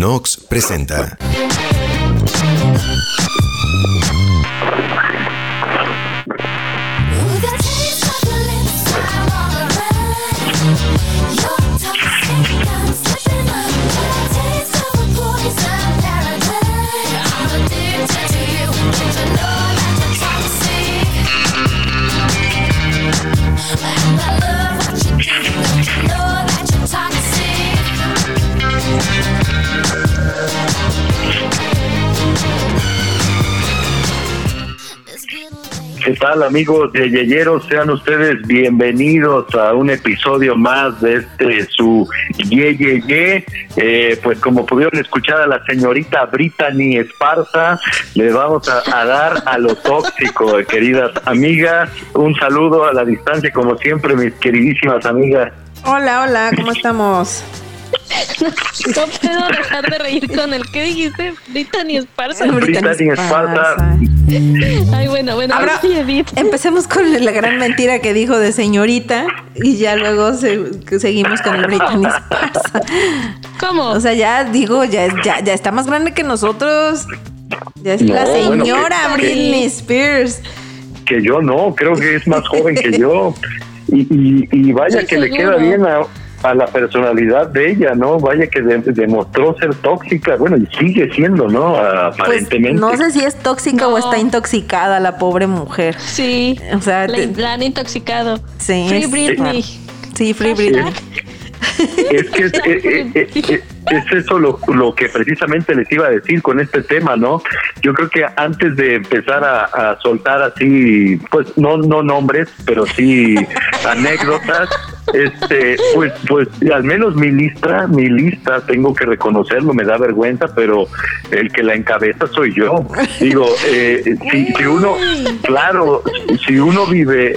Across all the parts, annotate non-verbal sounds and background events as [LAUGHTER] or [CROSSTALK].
Nox presenta. Amigos de Yeyeros? Sean ustedes bienvenidos a un episodio más de este su Yeyeye. Eh, pues como pudieron escuchar a la señorita Brittany Esparza, le vamos a, a dar a lo tóxico, queridas amigas. Un saludo a la distancia, como siempre, mis queridísimas amigas. Hola, hola, ¿cómo estamos? No puedo dejar de reír con el que dijiste, Brittany Esparza. Brittany Esparza. Ay, bueno, bueno, Ahora, ahora sí, Edith. empecemos con la gran mentira que dijo de señorita y ya luego se- seguimos con el Britney Esparza. ¿Cómo? O sea, ya digo, ya, es- ya, ya está más grande que nosotros. Ya es No, la bueno, señora que- Britney Spears. que yo no, creo que es más joven que yo. Y, y, y vaya Sí, que le queda bien a, a la personalidad de ella, ¿no? Vaya que de- demostró ser tóxica, bueno, y sigue siendo, ¿no? Pues Aparentemente. no sé si es tóxica o está intoxicada la pobre mujer. Sí. O sea, La, te- la han intoxicado. Sí, Free Britney. sí, Free Britney. Es que es, [LAUGHS] eh, es eso lo, lo que precisamente les iba a decir con este tema, ¿no? Yo creo que antes de empezar a, a soltar así, pues no no nombres, pero sí anécdotas, [LAUGHS] este, pues pues al menos mi lista, mi lista, tengo que reconocerlo, me da vergüenza, pero el que la encabeza soy yo. Digo, eh, si, [LAUGHS] si uno, claro, si uno vive,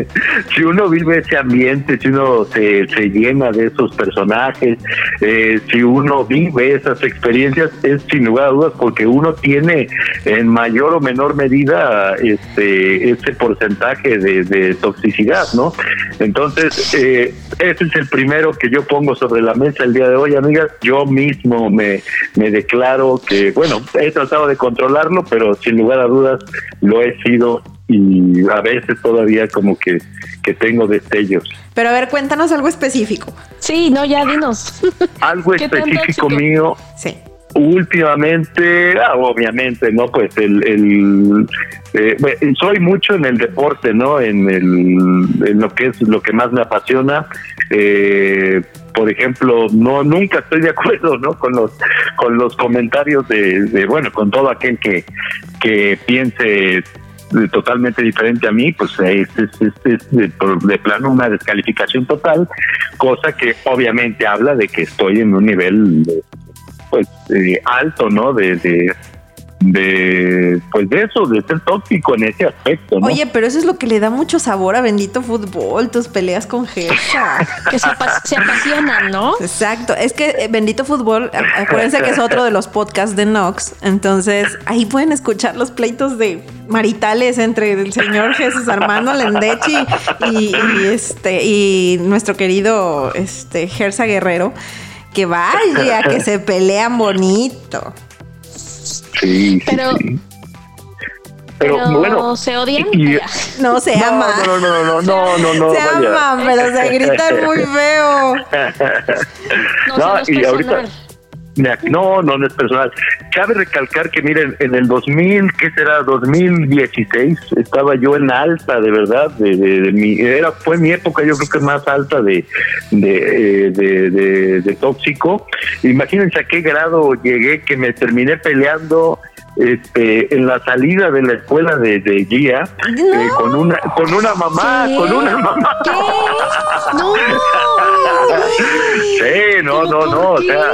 [LAUGHS] si uno vive ese ambiente, si uno se, se llena de esos personajes, eh, si uno vive esas experiencias, es sin lugar a dudas porque uno tiene en mayor o menor medida este ese porcentaje de, de toxicidad, ¿no? Entonces, eh, ese es el primero que yo pongo sobre la mesa el día de hoy, amigas. Yo mismo me, me declaro que, bueno, he tratado de controlarlo, pero sin lugar a dudas lo he sido y a veces todavía como que, que tengo destellos. Pero a ver, cuéntanos algo específico. Sí, no, ya dinos. [LAUGHS] Algo [LAUGHS] ¿Qué tan específico mío Sí. últimamente, ah, obviamente, ¿no? Pues el, el eh, bueno, soy mucho en el deporte, ¿no? En, el, en lo que es lo que más me apasiona. Eh, por ejemplo, no nunca estoy de acuerdo, ¿no? Con los con los comentarios de, de, bueno, con todo aquel que que piense totalmente diferente a mí, pues es, es, es- de, plano una descalificación total, cosa que obviamente habla de que estoy en un nivel pues eh, alto, ¿no? De, de, pues de eso, de ser tóxico en ese aspecto, ¿no? Oye, pero eso es lo que le da mucho sabor a Bendito Fútbol, tus peleas con Gersa. [LAUGHS] Que se, apa- se apasionan, ¿no? Exacto, es que eh, Bendito Fútbol, acuérdense que es otro de los podcasts de Nox, entonces ahí pueden escuchar los pleitos de maritales entre el señor Jesús Armando Lendechi y, y, este y nuestro querido este Gersa Guerrero, que vaya, que se pelean bonito. Sí, sí, Pero- sí. Pero, Pero, bueno, ¿se odian? y- No se no, ama. no, no, no, no, no, no, se vaya. aman, pero se gritan muy feo. [LAUGHS] No, No, y ahorita- personal. Mira, No, no, es personal. Cabe recalcar que, miren, en el 2000, ¿qué será? 2016, estaba yo en alta, de verdad, de, de- mi, era, fue mi época, yo creo que más alta eh, de, de- de tóxico. Imagínense a qué grado llegué que me terminé peleando este en la salida de la escuela de, de guía eh, con una con una mamá ¿Qué? con una mamá ¿Qué? No. Sí, no, no, ¿Cómo no, o sea,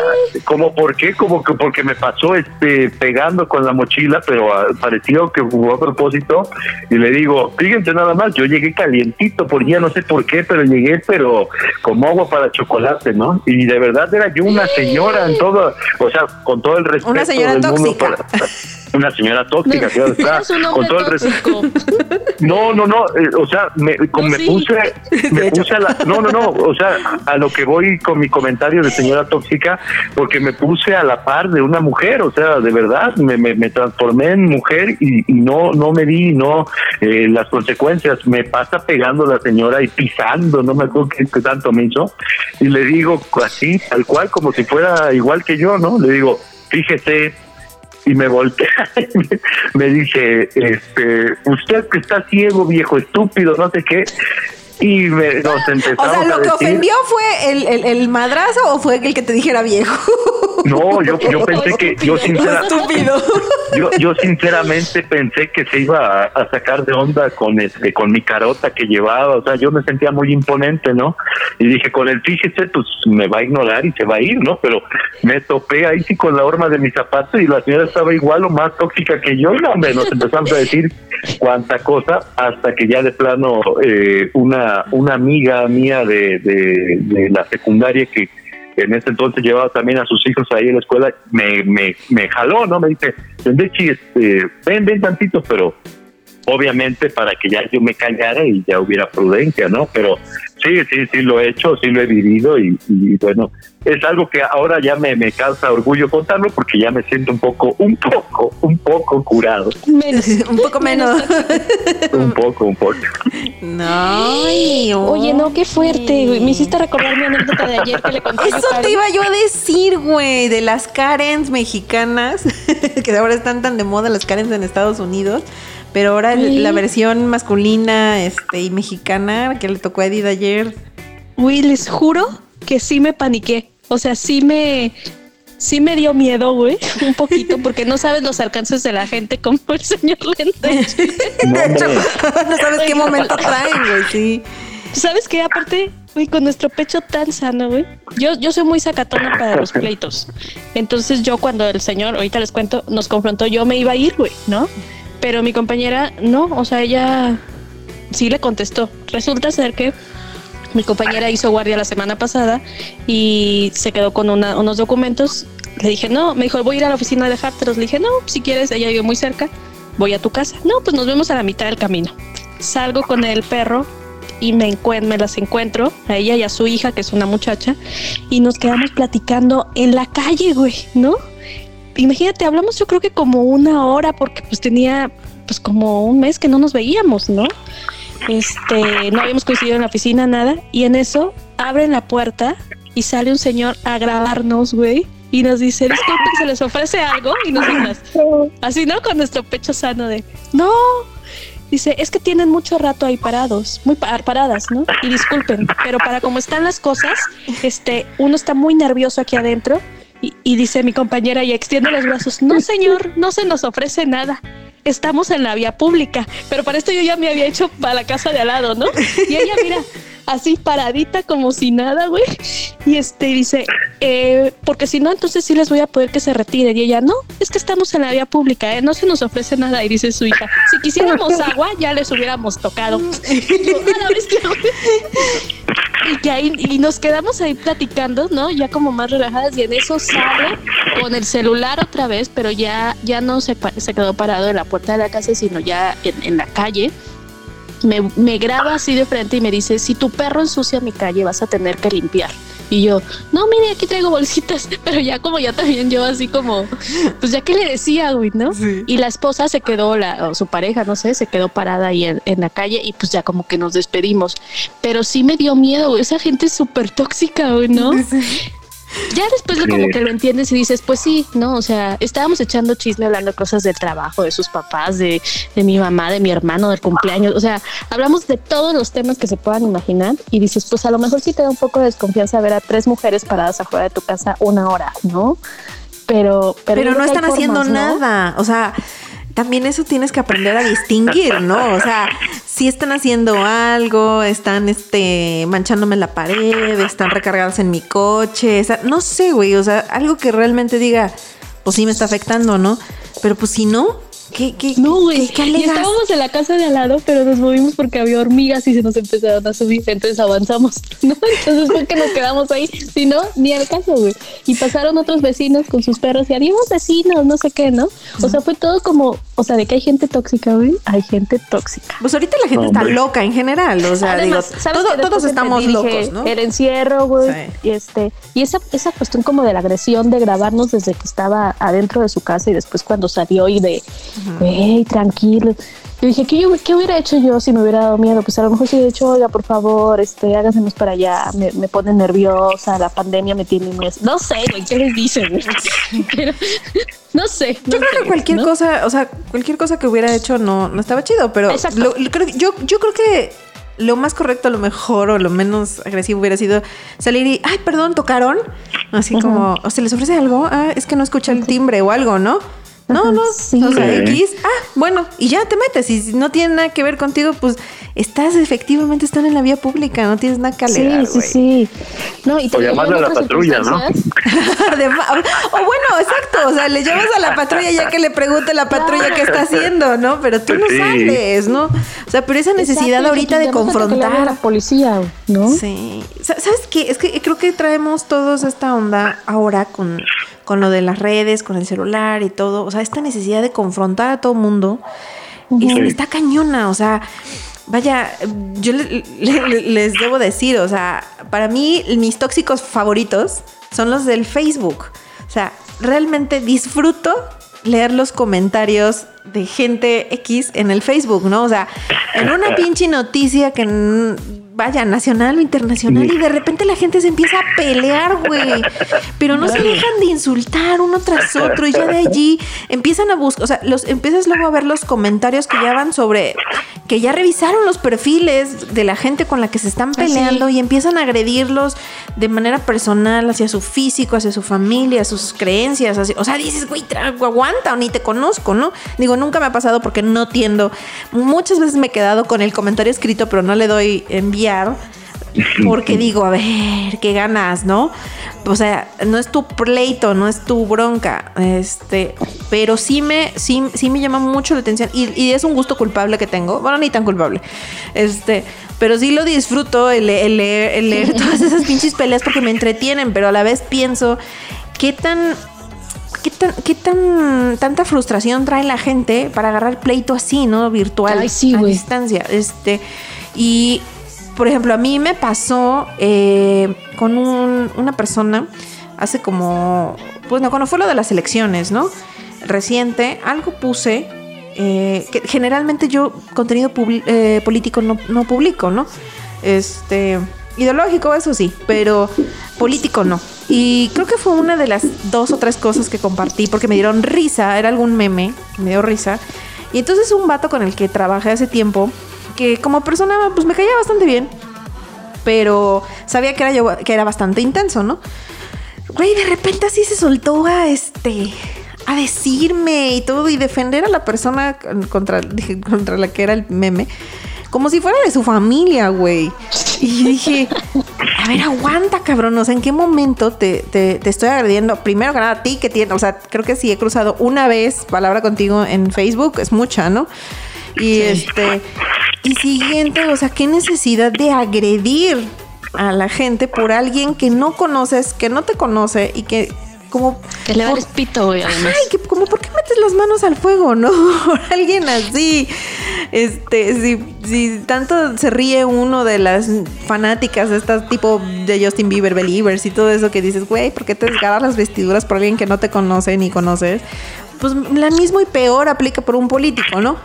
como por qué, como que porque me pasó este pegando con la mochila, pero ah, pareció que jugó a propósito y le digo, fíjense nada más, yo llegué calientito, por día no sé por qué, pero llegué pero como agua para chocolate, ¿no? Y de verdad era yo una señora en todo, o sea, con todo el respeto Una señora del mundo tóxica. para- una señora tóxica, que está con todo el res- tóxico. No, no, no, eh, o sea, me, No, me sí. puse, me puse a la, no, no, no, o sea, a lo que voy con mi comentario de señora tóxica, porque me puse a la par de una mujer, o sea, de verdad, me, me, me transformé en mujer y, y no, no me di, no, eh, las consecuencias, me pasa pegando la señora y pisando, no me acuerdo qué, qué tanto me hizo, y le digo así, tal cual, como si fuera igual que yo, ¿no? Le digo, fíjese, y me voltea [LAUGHS] y me, me dice, este, usted que está ciego, viejo estúpido, no sé qué. Y me, nos [LAUGHS] O empezamos sea, a lo que decir, ofendió fue el, el, el madrazo o fue el que te dijera viejo. No, yo, yo [LAUGHS] pensé que, yo, sincera- yo, yo sinceramente pensé que se iba a, a sacar de onda con este, con mi carota que llevaba, o sea, yo me sentía muy imponente, ¿no? Y dije, con el fíjese, pues me va a ignorar y se va a ir, ¿no? Pero me topé ahí sí con la horma de mi zapato y la señora estaba igual o más tóxica que yo, y no, hombre, nos empezamos a decir cuánta cosa, hasta que ya de plano eh, una, una amiga mía de, de, la secundaria que en ese entonces llevaba también a sus hijos ahí en la escuela, me, me, me jaló, ¿no? Me dice, Tendechi, este, ven, ven tantito, pero obviamente para que ya yo me callara y ya hubiera prudencia, ¿no? Pero sí, sí, sí lo he hecho, sí lo he vivido y, y bueno, es algo que ahora ya me, me causa orgullo contarlo porque ya me siento un poco, un poco, un poco curado, Menos. Un poco menos. un poco, un poco. No. ay, Oye, no, qué fuerte, güey. Me hiciste recordar mi anécdota de ayer que le conté a Eso te iba yo a decir, güey, de las Karens mexicanas, [LAUGHS] que ahora están tan de moda las Karens en Estados Unidos, pero ahora la versión masculina este, y mexicana que le tocó a Edith ayer. Güey, les juro que sí me paniqué. O sea, sí me. Sí me dio miedo, güey, [LAUGHS] un poquito, porque no sabes los alcances de la gente como el señor Lente. [LAUGHS] No, De hecho, [LAUGHS] no sabes qué momento traen, güey, sí. ¿Sabes qué? Aparte, güey, con nuestro pecho tan sano, güey. Yo, yo soy muy sacatona para los pleitos. Entonces yo cuando el señor, ahorita les cuento, nos confrontó, yo me iba a ir, güey, ¿no? Pero mi compañera, no, o sea, ella sí le contestó. Resulta ser que mi compañera hizo guardia la semana pasada y se quedó con una- unos documentos. Le dije, no, me dijo, voy a ir a la oficina a dejártelos. Le dije, no, si quieres, ella vive muy cerca, voy a tu casa. No, pues nos vemos a la mitad del camino. Salgo con el perro y me, me las encuentro a ella y a su hija, que es una muchacha, y nos quedamos platicando en la calle, güey, ¿no? Imagínate, hablamos yo creo que como una hora, porque pues tenía pues como un mes que no nos veíamos, ¿no? Este, no habíamos coincidido en la oficina, nada, y en eso abren la puerta y sale un señor a grabarnos, güey. Y nos dice, disculpen, ¿se les ofrece algo? Y nosotras, así, ¿no? Con nuestro pecho sano de, no, Dice, es que tienen mucho rato ahí parados, muy pa- paradas, ¿no? Y disculpen, pero para cómo están las cosas, este, uno está muy nervioso aquí adentro y, y dice mi compañera y extiende los brazos, no señor, no se nos ofrece nada. Estamos en la vía pública, pero para esto yo ya me había hecho para la casa de al lado, ¿no? Y ella mira, así paradita como si nada, güey. Y este dice, eh, porque si no, entonces sí les voy a poder que se retiren. Y ella, no, es que estamos en la vía pública, ¿eh? no se nos ofrece nada. Y dice su hija, si quisiéramos [LAUGHS] agua, ya les hubiéramos tocado. Y yo, "A la bestia, güey". Y que ahí, y nos quedamos ahí platicando, ¿no? Ya como más relajadas, y en eso sale con el celular otra vez, pero ya, ya no se, se quedó parado en la puerta de la casa, sino ya en, en la calle. Me, me graba así de frente y me dice, si tu perro ensucia mi calle, vas a tener que limpiar. Y yo, no, mire, aquí traigo bolsitas, [LAUGHS] pero ya como ya también yo así como, pues ya que le decía, güey, ¿no? Sí. Y la esposa se quedó, la, o su pareja, no sé, se quedó parada ahí en, en la calle y pues ya como que nos despedimos. Pero sí me dio miedo, güey, esa gente es súper tóxica, güey, ¿no? Ya después lo como que lo entiendes y dices, pues sí, ¿no? O sea, estábamos echando chisme hablando cosas del trabajo, de sus papás, de, de mi mamá, de mi hermano, del cumpleaños. O sea, hablamos de todos los temas que se puedan imaginar y dices, pues a lo mejor sí te da un poco de desconfianza ver a tres mujeres paradas afuera de tu casa una hora, ¿no? Pero, pero, no están haciendo nada. O sea, también eso tienes que aprender a distinguir, ¿no? O sea, si están haciendo algo, están este manchándome la pared, están recargadas en mi coche, o sea, no sé, güey, o sea, algo que realmente diga, pues sí me está afectando, ¿no? Pero pues si no, ¿Qué, qué, No, güey. ¿Qué, qué Y estábamos en la casa de al lado, pero nos movimos porque había hormigas y se nos empezaron a subir. Entonces avanzamos, [LAUGHS] ¿no? Entonces fue que nos quedamos ahí. Si no, ni al caso, güey. Y pasaron otros vecinos con sus perros y adiós vecinos, no sé qué, ¿no? O sea, fue todo como, o sea, de que hay gente tóxica, güey. Hay gente tóxica. Pues ahorita la gente No, está loca en general, o sea, Además, todos estamos dije, locos, ¿no? El encierro, güey. Sí. Y este, y esa, esa cuestión como de la agresión de grabarnos desde que estaba adentro de su casa y después cuando salió y de, hey, tranquilo. Yo dije, ¿qué, yo- ¿qué hubiera hecho yo si me hubiera dado miedo? Pues a lo mejor si hubiera dicho, oiga, por favor, este, hágansenos para allá, me, me pone nerviosa, la pandemia me tiene muy... No sé, güey, ¿qué les dicen? [LAUGHS] Pero, no sé. Yo creo sé, que cualquier ¿no? cosa, o sea, cualquier cosa que hubiera hecho no, no estaba chido, pero lo- lo creo yo, yo creo que lo más correcto, lo mejor o lo menos agresivo hubiera sido salir y, ay, perdón, tocaron. Así como, o se les ofrece algo, ah, es que no escuché el timbre o algo, ¿no? No, no, sí. o sea. X, ah, bueno, y ya te metes. Y si no tiene nada que ver contigo, pues estás efectivamente, están en la vía pública, no tienes nada que alegar, Sí, sí, sí. No, y te O llamarle a la patrulla, ¿no? [LAUGHS] o bueno, exacto, o sea, le llamas a la patrulla ya que le pregunte la patrulla qué está haciendo, ¿no? Pero tú no Sí. sales, ¿no? O sea, pero esa necesidad Exacto, ahorita de pues, llamamos a confrontar. la policía, ¿no? Sí. Sa- ¿Sabes qué? Es que creo que traemos todos esta onda ahora con, con lo de las redes, con el celular y todo. O sea, esta necesidad de confrontar a todo mundo y Ujú. está cañona. O sea, vaya, yo le- le- les debo decir, o sea, para mí mis tóxicos favoritos son los del Facebook. O sea, realmente disfruto leer los comentarios de gente X en el Facebook, ¿no? O sea, en una [LAUGHS] pinche noticia que vaya nacional o internacional y de repente la gente se empieza a pelear, güey. Pero no se dejan de insultar uno tras otro y ya de allí empiezan a buscar, o sea, los empiezas luego a ver los comentarios que ya van sobre que ya revisaron los perfiles de la gente con la que se están sí. peleando y empiezan a agredirlos de manera personal hacia su físico, hacia su familia, sus creencias, hacia- o sea, dices, güey, aguanta o ni te conozco, ¿no? Digo, nunca me ha pasado porque no tiendo. Muchas veces me he quedado con el comentario escrito, pero no le doy enviar [LAUGHS] porque digo, a ver, qué ganas, ¿no? O sea, no es tu pleito, no es tu bronca, este, pero sí me, sí, sí me llama mucho la atención y, y es un gusto culpable que tengo, bueno, ni tan culpable, este, pero sí lo disfruto el, el leer, el leer [LAUGHS] todas esas pinches peleas porque me entretienen, pero a la vez pienso qué tan ¿Qué tan, qué tan tanta frustración trae la gente para agarrar pleito así, ¿no? Virtual, Ay, sí, a distancia. Este, y por ejemplo, a mí me pasó eh, con un- una persona hace como, pues no, cuando fue lo de las elecciones, ¿no? Reciente, algo puse, eh, que generalmente yo contenido eh, político no, no publico, ¿no? Este, ideológico, eso sí, pero político no. Y creo que fue una de las dos o tres cosas que compartí porque me dieron risa, era algún meme, me dio risa. Y entonces un vato con el que trabajé hace tiempo, que como persona pues me caía bastante bien, pero sabía que era, yo, que era bastante intenso, ¿no? Güey, de repente así se soltó a este a decirme y todo y defender a la persona con- contra, [LAUGHS] contra la que era el meme. Como si fuera de su familia, güey. Y dije, a ver, aguanta, cabrón. O sea, ¿en qué momento te, te- te estoy agrediendo? Primero que nada, a ti que tienes, o sea, creo que si he cruzado una vez palabra contigo en Facebook, es mucha, ¿no? Y este, y siguiente, o sea, qué necesidad de agredir a la gente por alguien que no conoces, que no te conoce y que como Que le por- pito, güey, además. Ay, que como por qué metes las manos al fuego, [LAUGHS] ¿no? Por alguien así. Este, si, si tanto se ríe uno de las fanáticas de estas tipo de Justin Bieber Believers y todo eso que dices, güey, ¿por qué te desgarras las vestiduras por alguien que no te conoce ni conoces? Pues la mismo y peor aplica por un político, ¿no?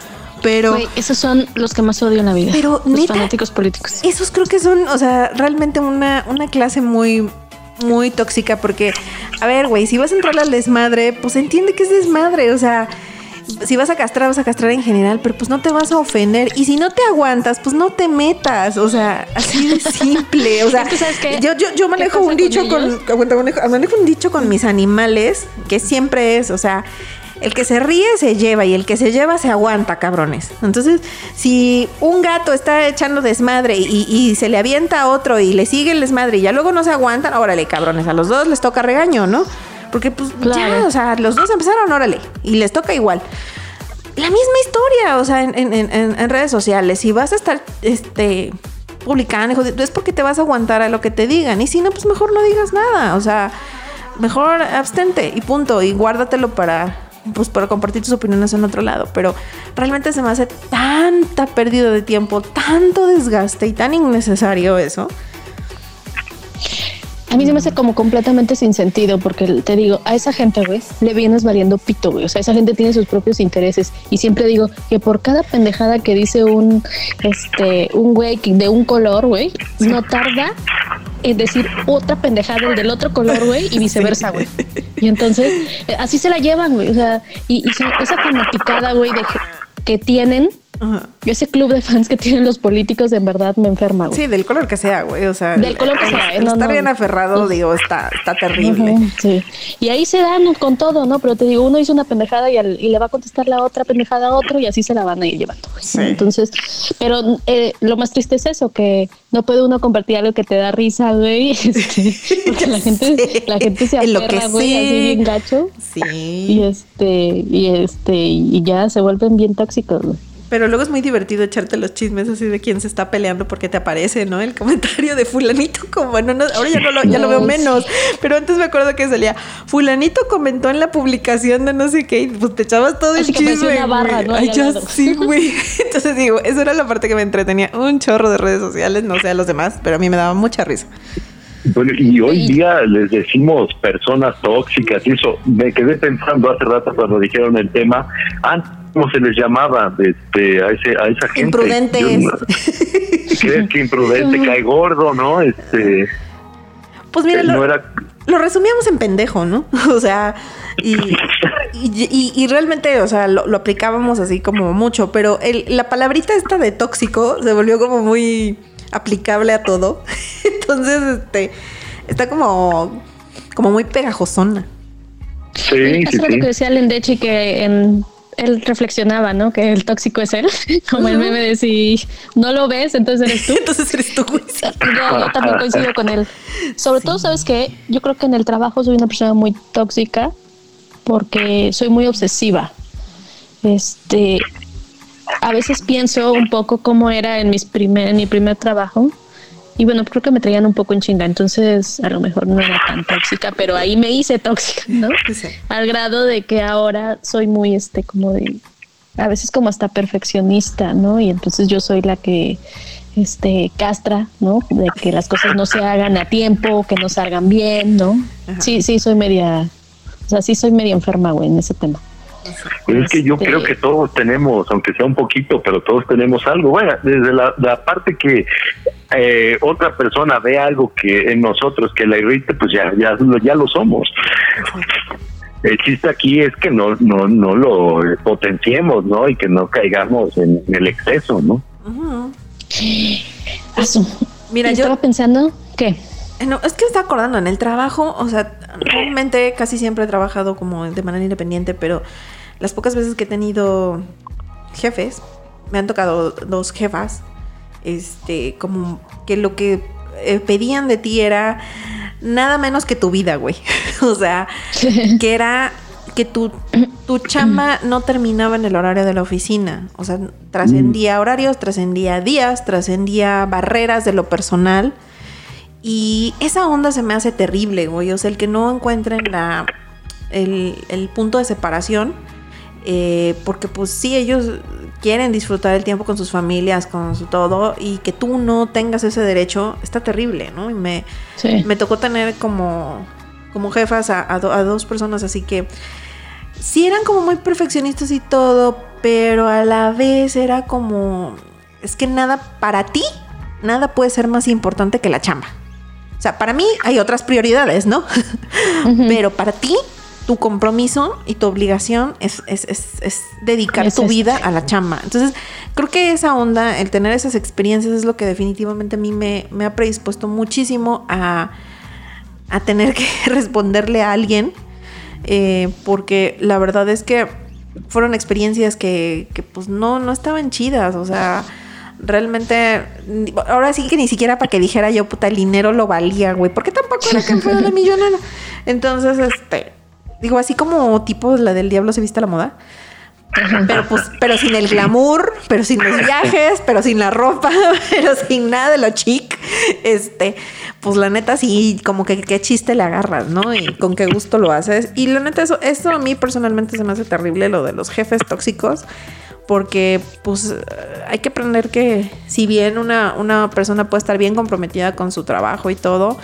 Pero Güey, esos son los que más odio en la vida. Pero, los neta, fanáticos políticos. esos creo que son, o sea, realmente una, una clase muy, muy tóxica porque, a ver, güey, si vas a entrar al desmadre, pues entiende que es desmadre, o sea, si vas a castrar, vas a castrar en general, pero pues no te vas a ofender. Y si no te aguantas, pues no te metas, o sea, así de [LAUGHS] simple, o sea, Es que, ¿sabes qué? yo, yo, yo manejo un dicho con con, manejo, manejo un dicho con mis animales que siempre es, o sea, el que se ríe se lleva y el que se lleva se aguanta, cabrones. Entonces, si un gato está echando desmadre y, y se le avienta a otro y le sigue el desmadre y ya luego no se aguantan, órale, cabrones, a los dos les toca regaño, ¿no? Porque pues ya, o sea, los dos empezaron, órale, y les toca igual. la misma historia, o sea, en, en- en- en redes sociales. Si vas a estar este, publicando, es porque te vas a aguantar a lo que te digan. Y si no, pues mejor no digas nada. O sea, mejor abstente y punto. Y guárdatelo para, pues, para compartir tus opiniones en otro lado. Pero realmente se me hace tanta pérdida de tiempo, tanto desgaste y tan innecesario eso. A mí se me hace como completamente sin sentido, porque te digo, a esa gente, güey, le vienes valiendo pito, güey. O sea, esa gente tiene sus propios intereses. Y siempre digo que por cada pendejada que dice un, este, un güey de un color, güey, no tarda en decir otra pendejada del otro color, güey, y [LAUGHS] viceversa, güey. Y entonces, eh, así se la llevan, güey. O sea, y, y esa fanaticada, güey, de que tienen, Ajá. ese club de fans que tienen los políticos, en verdad me enferma, güey. Sí, del color que sea, güey. O sea, Del color que sea, el no, estar no. bien aferrado, digo, está, está terrible. Sí. Y ahí se dan con todo, ¿no? Pero te digo, uno hizo una pendejada y, al- y le va a contestar la otra pendejada a otro y así se la van a ir llevando. güey. Sí. Entonces, pero eh, lo más triste es eso, que no puede uno compartir algo que te da risa, güey. [LAUGHS] Este, porque la gente, [LAUGHS] Sí. la gente se aferra, güey, sí. así bien gacho. Sí. Y este, y este, y ya se vuelven bien tóxicos, güey. Pero luego es muy divertido echarte los chismes así de quién se está peleando porque te aparece, ¿no? El comentario de fulanito, como bueno, no, ahora ya no lo, ya lo veo No, menos, pero antes me acuerdo que salía, fulanito comentó en la publicación de no sé qué, y pues te echabas todo el Así parecía chisme. una barra. ¿no? Ay, ya sí, güey. [LAUGHS] Entonces digo, eso era la parte que me entretenía. Un chorro de redes sociales, no sé a los demás, pero a mí me daba mucha risa. Bueno, y hoy día les decimos personas tóxicas y eso. Me quedé pensando hace rato cuando dijeron el tema. Antes, ¿cómo se les llamaba este, a, ese, a esa gente? Imprudentes. [LAUGHS] ¿Crees que imprudente cae gordo, no? Este, Pues mira, lo, no era... lo resumíamos en pendejo, ¿no? [LAUGHS] O sea, y, y, y- y realmente, o sea, lo, lo aplicábamos así como mucho, pero el- la palabrita esta de tóxico se volvió como muy aplicable a todo. [LAUGHS] Entonces, este, está como, como muy pegajosona. Sí, sí, sí. que decía Lendechi que en, él reflexionaba, ¿no? Que el tóxico es él, [LAUGHS] como el meme de si no lo ves, entonces eres tú. [LAUGHS] Entonces eres tú. Yo, [LAUGHS] yo también coincido con él. Sobre todo, ¿sabes qué? Yo creo que en el trabajo soy una persona muy tóxica porque soy muy obsesiva. Este, a veces pienso un poco cómo era en, mis primer, en mi primer trabajo. Y bueno, creo que me traían un poco en chinga, entonces a lo mejor no era tan tóxica, pero ahí me hice tóxica, ¿no? Sí. Al grado de que ahora soy muy, este, como de, a veces como hasta perfeccionista, ¿no? Y entonces yo soy la que, este, castra, ¿no? De que las cosas no se hagan a tiempo, que no salgan bien, ¿no? Ajá. Sí, sí, soy media, o sea, sí soy media enferma, güey, en ese tema. Pues es que yo Este- creo que todos tenemos, aunque sea un poquito, pero todos tenemos algo. Bueno, desde la, la parte que eh, otra persona ve algo que en nosotros que la irrite, pues ya, ya, lo- ya lo somos. El chiste aquí es que no, no, no lo potenciemos, ¿no? Y que no caigamos en, el exceso, ¿no? Asu. Mira, yo- estaba pensando, ¿qué? Eh, No, es que estaba acordando, en el trabajo, o sea, realmente casi siempre he trabajado como de manera independiente, pero las pocas veces que he tenido jefes, me han tocado dos jefas, este, como que lo que eh, pedían de ti era nada menos que tu vida, güey. [LAUGHS] o sea, que era que tu, tu chamba no terminaba en el horario de la oficina. O sea, trascendía horarios, trascendía días, trascendía barreras de lo personal. Y esa onda se me hace terrible, güey. O sea, el que no encuentren la, el, el punto de separación. eh, porque pues sí, ellos quieren disfrutar el tiempo con sus familias, con su todo. Y que tú no tengas ese derecho, está terrible, ¿no? Y me, Sí. me tocó tener como, como jefas a, a do- a dos personas así que sí eran como muy perfeccionistas y todo, pero a la vez era como, es que nada para ti, nada puede ser más importante que la chamba. O sea, para mí hay otras prioridades, ¿no? [LAUGHS] Pero para ti, tu compromiso y tu obligación es, es- es- es dedicar tu vida a la chamba. Entonces, creo que esa onda, el tener esas experiencias es lo que definitivamente a mí me, me ha predispuesto muchísimo a, a tener que [LAUGHS] responderle a alguien. eh, porque la verdad es que fueron experiencias que, que, pues no, no estaban chidas. O sea, realmente, ahora sí que ni siquiera para que dijera yo, puta, el dinero lo valía, güey. Porque tampoco era que fuera la [LAUGHS] millonada. Entonces, este, digo, así como tipo la del diablo se viste a la moda. Pero pues, pero sin el glamour, pero sin los viajes, pero sin la ropa, [LAUGHS] pero sin nada de lo chic, este, pues la neta sí, como que qué chiste le agarras, ¿no? Y con qué gusto lo haces. Y la neta, eso, esto a mí personalmente se me hace terrible, lo de los jefes tóxicos porque pues hay que aprender que si bien una, una, persona puede estar bien comprometida con su trabajo y todo,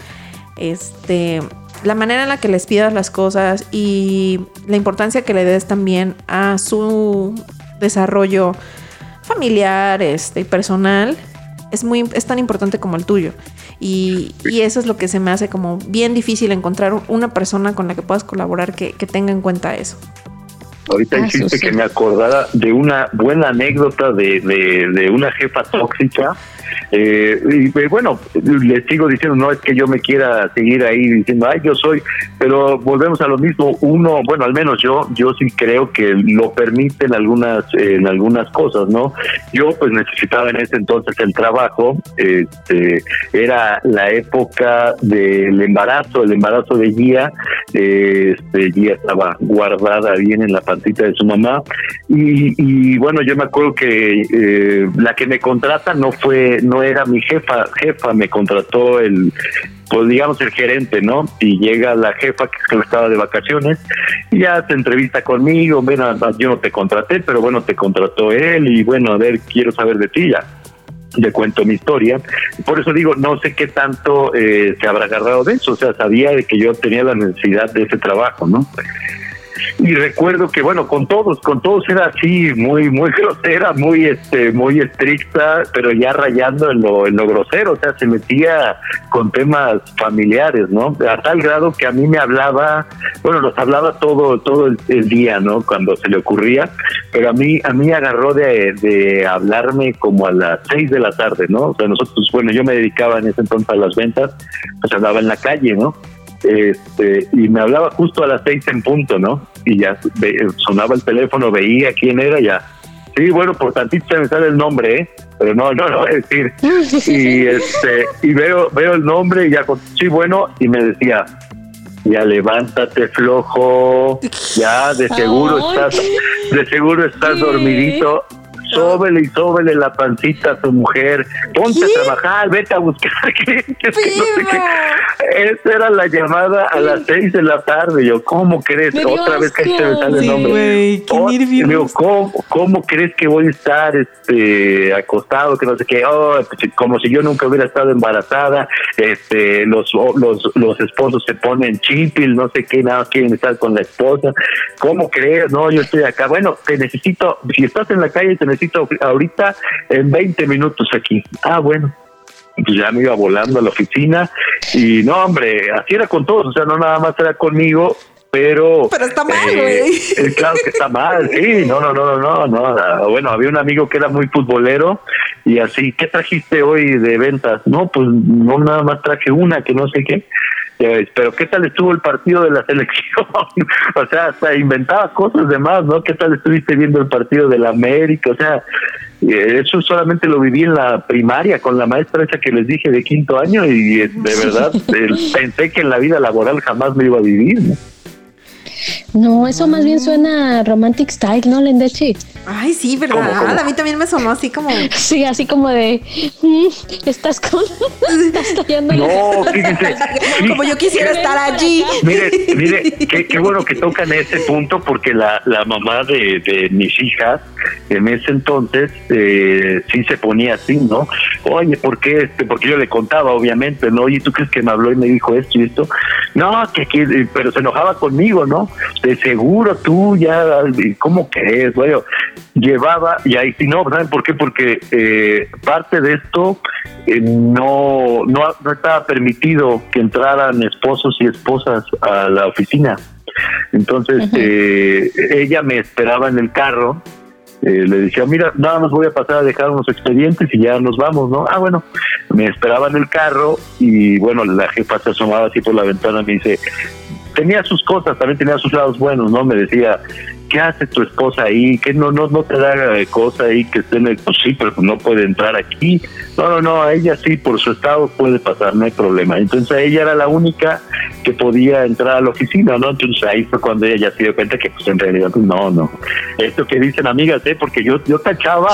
este, la manera en la que les pidas las cosas y la importancia que le des también a su desarrollo familiar este, y personal es, muy, es tan importante como el tuyo. Y, y, eso es lo que se me hace como bien difícil encontrar una persona con la que puedas colaborar que, que tenga en cuenta eso. Ahorita ah, hiciste que me acordara de una buena anécdota de, de, de una jefa tóxica eh, y pues, bueno, les sigo diciendo, no es que yo me quiera seguir ahí diciendo, ay, yo soy, pero volvemos a lo mismo. Uno, bueno, al menos yo, yo sí creo que lo permiten algunas, en algunas cosas, ¿no? Yo pues necesitaba en ese entonces el trabajo, este, era la época del embarazo, el embarazo de Guía, este, Guía estaba guardada bien en la de su mamá, y, y bueno, yo me acuerdo que eh, la que me contrata no fue no era mi jefa, jefa me contrató el, pues digamos el gerente, ¿no? Y llega la jefa que estaba de vacaciones y ya se entrevista conmigo, bueno, yo no te contraté, pero bueno, te contrató él y bueno, a ver, quiero saber de ti ya. Le cuento mi historia. Por eso digo, no sé qué tanto eh, se habrá agarrado de eso. O sea, sabía de que yo tenía la necesidad de ese trabajo, ¿no? Y recuerdo que bueno con todos con todos era así muy muy [LAUGHS] grosera muy este muy estricta pero ya rayando en lo en lo grosero o sea se metía con temas familiares no a tal grado que a mí me hablaba bueno nos hablaba todo todo el, día no cuando se le ocurría pero a mí a mí agarró de, de hablarme como a las seis de la tarde no o sea nosotros bueno yo me dedicaba en ese entonces a las ventas pues andaba en la calle no este, y me hablaba justo a las seis en punto, ¿no? Y ya sonaba el teléfono, veía quién era, ya. Sí, bueno, por tantito se me sale el nombre, ¿eh? Pero no, no, no voy a decir. [LAUGHS] Y, este, y veo, veo el nombre y ya, sí, bueno, y me decía, ya levántate flojo, ya de seguro estás, de seguro estás dormidito sóbele y sóbele la pancita a tu mujer, ponte a trabajar, vete a buscar [LAUGHS] clientes, Esa era la llamada a las seis de la tarde. Yo, ¿cómo crees? Otra vez que se me sale el nombre. ¿cómo, crees que voy a estar este acostado? Que no sé qué, oh, pues, como si yo nunca hubiera estado embarazada. Este, los, los, los esposos se ponen chipil, no sé qué, nada, quieren estar con la esposa. ¿Cómo crees? No, yo estoy acá. Bueno, te necesito, si estás en la calle, te necesito ahorita en 20 minutos aquí. Ah, bueno. Pues ya me iba volando a la oficina y no, hombre, así era con todos, o sea, no nada más era conmigo, pero... Pero está mal, eh, güey. Eh, claro que está mal, sí, no, no, no, no, no, bueno, había un amigo que era muy futbolero y así, ¿qué trajiste hoy de ventas? No, pues no nada más traje una, que no sé qué. Pero ¿qué tal estuvo el partido de la selección? [LAUGHS] o sea, hasta inventaba cosas de más, ¿no? ¿Qué tal estuviste viendo el partido de la América? O sea, eh, eso solamente lo viví en la primaria con la maestra esa que les dije de quinto año y de [LAUGHS] verdad pensé que en la vida laboral jamás me iba a vivir. ¿no? No, eso más bien suena romantic style, ¿no, Lendechi? Ay, sí, ¿verdad? A mí también me sonó así como. Sí, así como de. Mm, estás con. [LAUGHS] estás tallando. No, fíjense. [LAUGHS] como yo quisiera estar allí. Mire, mire, qué, qué, [LAUGHS] bueno que tocan ese punto porque la, la mamá de, de mis hijas en ese entonces eh, sí se ponía así, ¿no? Oye, ¿por qué? Este? Porque yo le contaba, obviamente, ¿no? Oye, ¿tú crees que me habló y me dijo esto y esto? No, que, que pero se enojaba conmigo, ¿no? De seguro tú ya, ¿cómo crees? Bueno, llevaba, y ahí no, ¿saben por qué? Porque eh, parte de esto eh, no, no, no estaba permitido que entraran esposos y esposas a la oficina. Entonces, eh, ella me esperaba en el carro eh, le decía, mira, nada más voy a pasar a dejar unos expedientes y ya nos vamos, ¿no? Ah, bueno, me esperaba en el carro y bueno, la jefa se asomaba así por la ventana y me dice, tenía sus cosas, también tenía sus lados buenos, ¿no? Me decía, ¿qué hace tu esposa ahí? ¿Qué no, no, no te da eh, cosa ahí que esté en el, pues sí, pero no puede entrar aquí. No, no, no, a ella sí, por su estado puede pasar, no hay problema. Entonces ella era la única que podía entrar a la oficina, ¿no? Entonces ahí fue cuando ella ya se dio cuenta que pues en realidad pues, no, no. Esto que dicen amigas, ¿eh? Porque yo, yo tachaba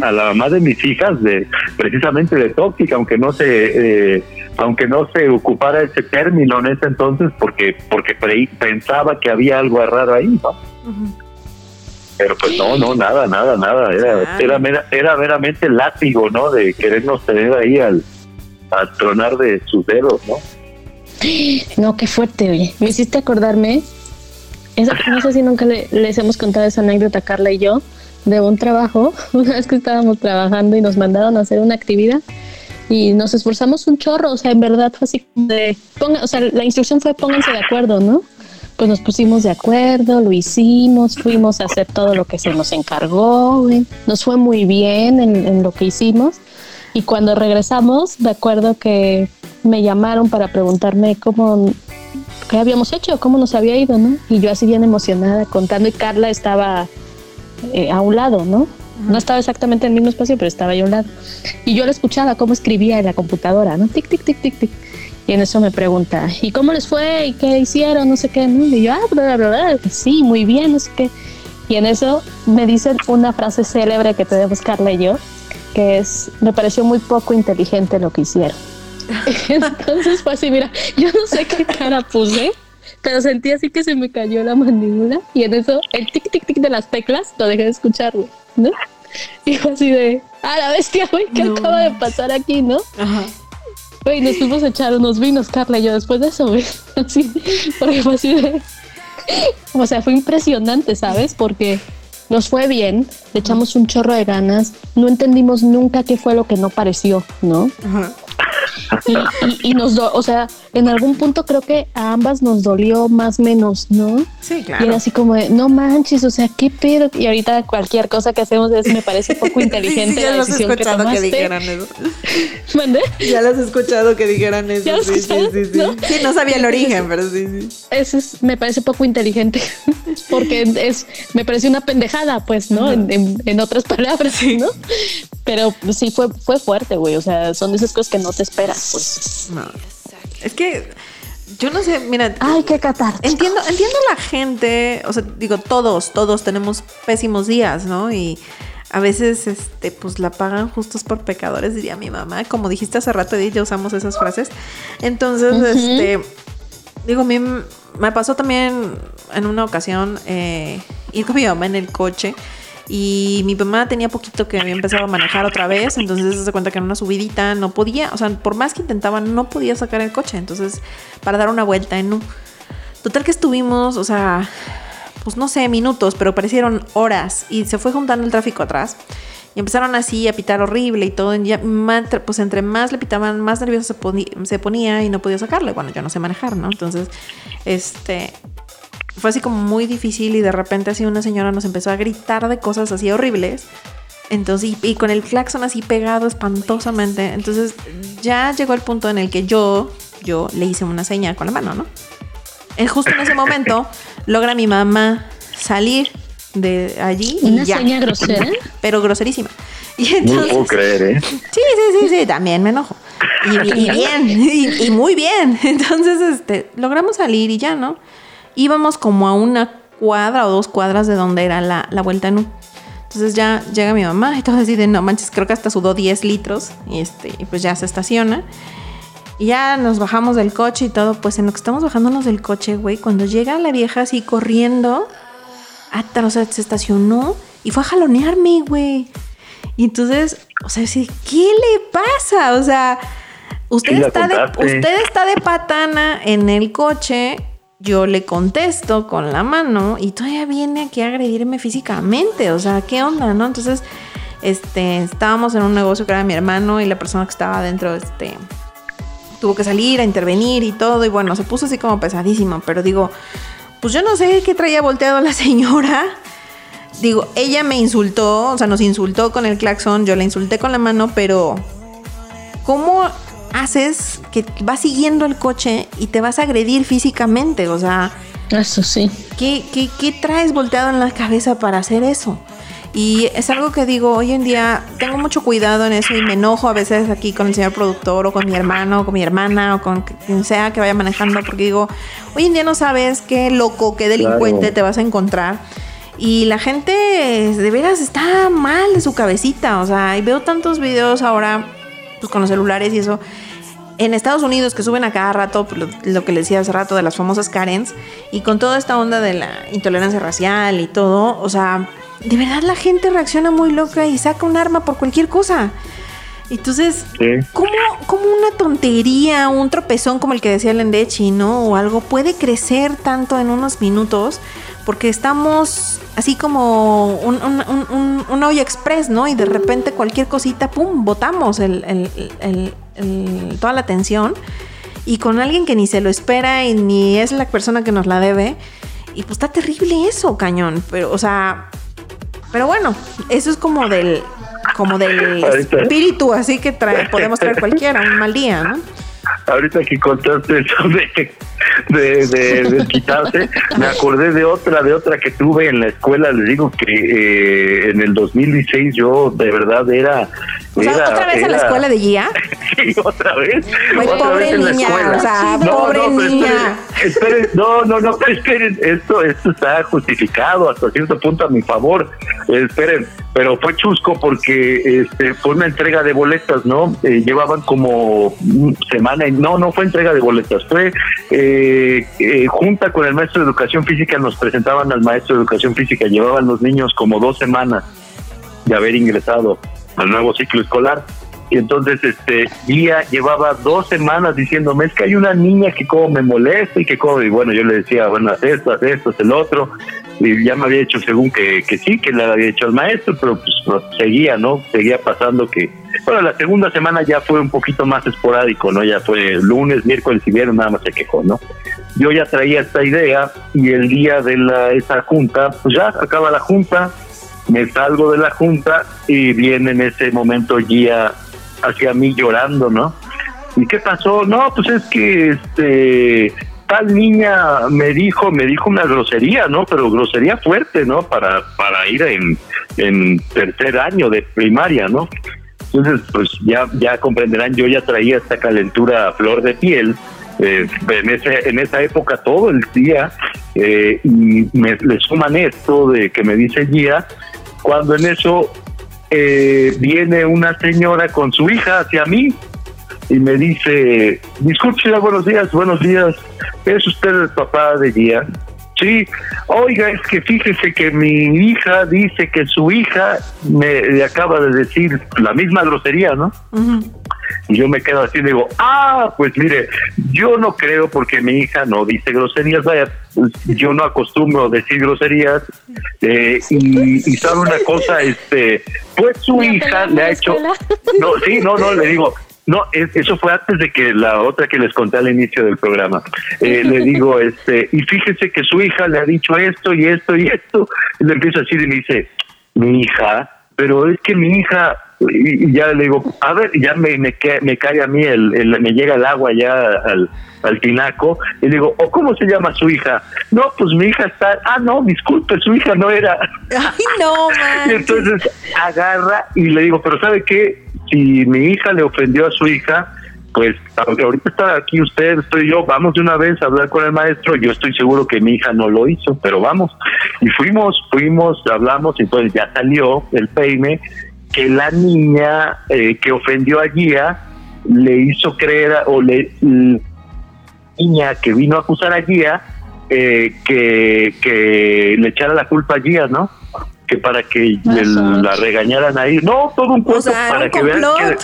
a, la mamá de mis hijas de precisamente de tóxica, aunque no se... Eh, aunque no se ocupara ese término en ese entonces porque porque pensaba que había algo raro ahí, ¿no? Pero pues no, no, nada, nada, nada. Era, era, era meramente látigo, ¿no? De querernos tener ahí al, a tronar de sus dedos, ¿no? No, qué fuerte, oye. Me hiciste acordarme. [LAUGHS] no sé si nunca les hemos contado esa anécdota, Carla y yo, de un trabajo. [LAUGHS] Una vez que estábamos trabajando y nos mandaron a hacer una actividad y nos esforzamos un chorro. O sea, en verdad fue así de. o sea, la instrucción fue pónganse de acuerdo, ¿no? pues nos pusimos de acuerdo, lo hicimos, fuimos a hacer todo lo que se nos encargó, nos fue muy bien en, lo que hicimos. Y cuando regresamos, de acuerdo que me llamaron para preguntarme cómo, qué habíamos hecho, cómo nos había ido, ¿no? Y yo así bien emocionada contando y Carla estaba eh, a un lado, ¿no? No estaba exactamente en el mismo espacio, pero estaba ahí a un lado. Y yo le escuchaba cómo escribía en la computadora, ¿no? Tic, tic, tic, tic, tic. Y en eso me pregunta, ¿y cómo les fue? ¿Y qué hicieron? No sé qué. Y yo, ah, bla, bla, bla, sí, muy bien, no sé qué. Y en eso me dicen una frase célebre que te debo buscarle yo, que es, me pareció muy poco inteligente lo que hicieron. [LAUGHS] Entonces fue así, mira, yo no sé qué cara puse, pero sentí así que se me cayó la mandíbula y en eso el tic, tic, tic de las teclas lo dejé de escuchar, ¿no? Y fue así de, ah, la bestia, güey, ¿qué acaba de pasar aquí, no? Ajá. Güey, nos fuimos a echar unos vinos, Carla y yo, después de eso, güey. [LAUGHS] Así, porque fue así de. [LAUGHS] O sea, fue impresionante, ¿sabes? Porque nos fue bien, le echamos un chorro de ganas, no entendimos nunca qué fue lo que no pareció, ¿no? Ajá. Y, nos, do, o sea, en algún punto creo que a ambas nos dolió más menos, ¿no? Sí, claro. Y era así como de, no manches, o sea, qué pedo. Y ahorita cualquier cosa que hacemos es, me parece poco [LAUGHS] inteligente ya la decisión he [LAUGHS] escuchado que, dijeran eso. ¿Mande? Ya las he escuchado que dijeran eso. sí, sí, sí, sí. ¿No? sí, no sabía el origen, [LAUGHS] pero sí, sí. Eso es, me parece poco inteligente. Porque es, me parece una pendejada, pues, ¿no? En, en, otras palabras, ¿no? Pero sí fue, fue fuerte, güey. O sea, son esas cosas que no te esperas, pues. No. Es que yo no sé, mira. Ay, qué catar. Entiendo, entiendo la gente, o sea, digo, todos, todos tenemos pésimos días, ¿no? Y a veces, este, pues la pagan justos por pecadores, diría mi mamá. Como dijiste hace rato, ya usamos esas frases. Entonces, este, digo, a mí me pasó también en una ocasión eh, ir con mi mamá en el coche y mi mamá tenía poquito que había empezado a manejar otra vez, entonces se cuenta que en una subidita no podía, o sea, por más que intentaba, no podía sacar el coche, entonces para dar una vuelta en un... Total que estuvimos, o sea, pues no sé, minutos, pero parecieron horas y se fue juntando el tráfico atrás. Y empezaron así a pitar horrible y todo. Y ya, pues entre más le pitaban, más nervioso se, se ponía y no podía sacarle. Bueno, yo no sé manejar, ¿no? Entonces, este, fue así como muy difícil y de repente así una señora nos empezó a gritar de cosas así horribles. Entonces, y, con el claxon así pegado espantosamente. Entonces, ya llegó el punto en el que yo, yo le hice una señal con la mano, ¿no? Eh, justo en ese momento, [LAUGHS] logra mi mamá salir de allí. Y ¿Una señal grosera? Pero groserísima. Y entonces, no puedo creer, ¿eh? Sí, sí, sí, sí, también me enojo. Y, [LAUGHS] bien, y, y, muy bien. [LAUGHS] Entonces, este, logramos salir y ya, ¿no? Íbamos como a una cuadra o dos cuadras de donde era la, vuelta en U. Entonces ya llega mi mamá y todo así de no manches, creo que hasta sudó 10 litros y este, pues ya se estaciona. Y ya nos bajamos del coche y todo, pues en lo que estamos bajándonos del coche, güey, cuando llega la vieja así corriendo, hasta, o sea, se estacionó y fue a jalonearme, güey. Y entonces, o sea, ¿qué le pasa? O sea, usted, está de, usted está de patana en el coche yo le contesto con la mano y todavía viene aquí a agredirme físicamente. O sea, ¿qué onda, no? Entonces, este, estábamos en un negocio que era mi hermano y la persona que estaba adentro, este, tuvo que salir a intervenir y todo. Y bueno, se puso así como pesadísimo. Pero digo, pues yo no sé qué traía volteado la [LAUGHS] señora. Digo, ella me insultó, o sea, nos insultó con el claxon, yo la insulté con la mano, pero ¿cómo haces que vas siguiendo el coche y te vas a agredir físicamente. O sea, eso sí. ¿qué, qué, qué traes volteado en la cabeza para hacer eso? Y es algo que digo, hoy en día tengo mucho cuidado en eso y me enojo a veces aquí con el señor productor o con mi hermano o con mi hermana o con quien sea que vaya manejando porque digo, hoy en día no sabes qué loco, qué delincuente te vas a encontrar. Y la gente de veras está mal de su cabecita. O sea, y veo tantos videos ahora pues, con los celulares y eso. En Estados Unidos que suben a cada rato pues, lo, lo, que les decía hace rato de las famosas Karens y con toda esta onda de la intolerancia racial y todo, o sea, de verdad la gente reacciona muy loca y saca un arma por cualquier cosa. Entonces, ¿cómo, ¿cómo, una tontería, un tropezón como el que decía Lendechi, ¿no? O algo puede crecer tanto en unos minutos porque estamos así como un, un, un, un olla express, ¿no? Y de repente cualquier cosita, ¡pum!, botamos el, el, el, toda la atención y con alguien que ni se lo espera y ni es la persona que nos la debe. Y pues está terrible eso, cañón. Pero, o sea, pero bueno, eso es como del, como del espíritu, así que trae, podemos traer cualquiera, un mal día, ¿no? Ahorita que contaste eso de, de, de, quitarse, me acordé de otra, de otra que tuve en la escuela. Les digo que eh, en el 2016 yo de verdad era ¿Otra vez en la escuela de guía? [LAUGHS] sí, otra vez. pobre niña, o sea, pobre niña. Esperen, no, no, no, esperen, esto, esto está justificado hasta cierto punto a mi favor. esperen, pero fue chusco porque este fue una entrega de boletas, ¿no? Eh, llevaban como semana, y no, no fue entrega de boletas, fue eh, eh, junta con el maestro de educación física, nos presentaban al maestro de educación física, llevaban los niños como dos semanas de haber ingresado al nuevo ciclo escolar. Y entonces este día llevaba dos semanas diciéndome, es que hay una niña que como me molesta y que como, y bueno, yo le decía, bueno, haz esto, haz esto, haz el otro, y ya me había hecho según que, que sí, que le había hecho al maestro, pero pues seguía, ¿no? Seguía pasando que, bueno, la segunda semana ya fue un poquito más esporádico, ¿no? Ya fue lunes, miércoles y viernes, nada más se quejó, ¿no? Yo ya traía esta idea y el día de la, esa junta, pues ya acaba la junta, me salgo de la junta y viene en ese momento guía hacia mí llorando, ¿no? ¿Y qué pasó? No, pues es que este tal niña me dijo, me dijo una grosería, ¿no? Pero grosería fuerte, ¿no? Para, para ir en, en tercer año de primaria, ¿no? Entonces, pues ya, ya comprenderán, yo ya traía esta calentura a flor de piel. Eh, en, ese, en esa época todo el día eh, y me le suman esto de que me dice guía cuando en eso eh, viene una señora con su hija hacia mí y me dice, disculpe, buenos días, buenos días, ¿es usted el papá de Guía? Sí, oiga, es que fíjese que mi hija dice que su hija me acaba de decir la misma grosería, ¿no? Y yo me quedo así y digo, ah, pues mire, yo no creo porque mi hija no dice groserías, vaya, yo no acostumbro decir groserías, eh, y, y sabe una cosa, este, pues su hija le ha hecho, no, sí, no, no, le digo, no, eso fue antes de que la otra que les conté al inicio del programa. Eh, le digo, [LAUGHS] este, y fíjese que su hija le ha dicho esto y esto y esto. Y le empiezo a decir y me dice, mi hija, pero es que mi hija, y, ya le digo, a ver, ya me, me, me cae a mí, el, me llega el agua ya al, al tinaco, y le digo, ¿o cómo se llama su hija? No, pues mi hija está, ah, no, disculpe, su hija no era. Ay, no, man. [LAUGHS] Y entonces agarra y le digo, pero ¿sabe qué? si mi hija le ofendió a su hija, pues ahorita está aquí usted, estoy yo, vamos de una vez a hablar con el maestro, yo estoy seguro que mi hija no lo hizo, pero vamos. Y fuimos, fuimos, hablamos, y entonces ya salió el peine que la niña eh, que ofendió a Guía le hizo creer, o le, niña que vino a acusar a Guía, eh, que, que le echara la culpa a Guía, ¿no? que para que la regañaran ahí. No, todo un cuento para que vean que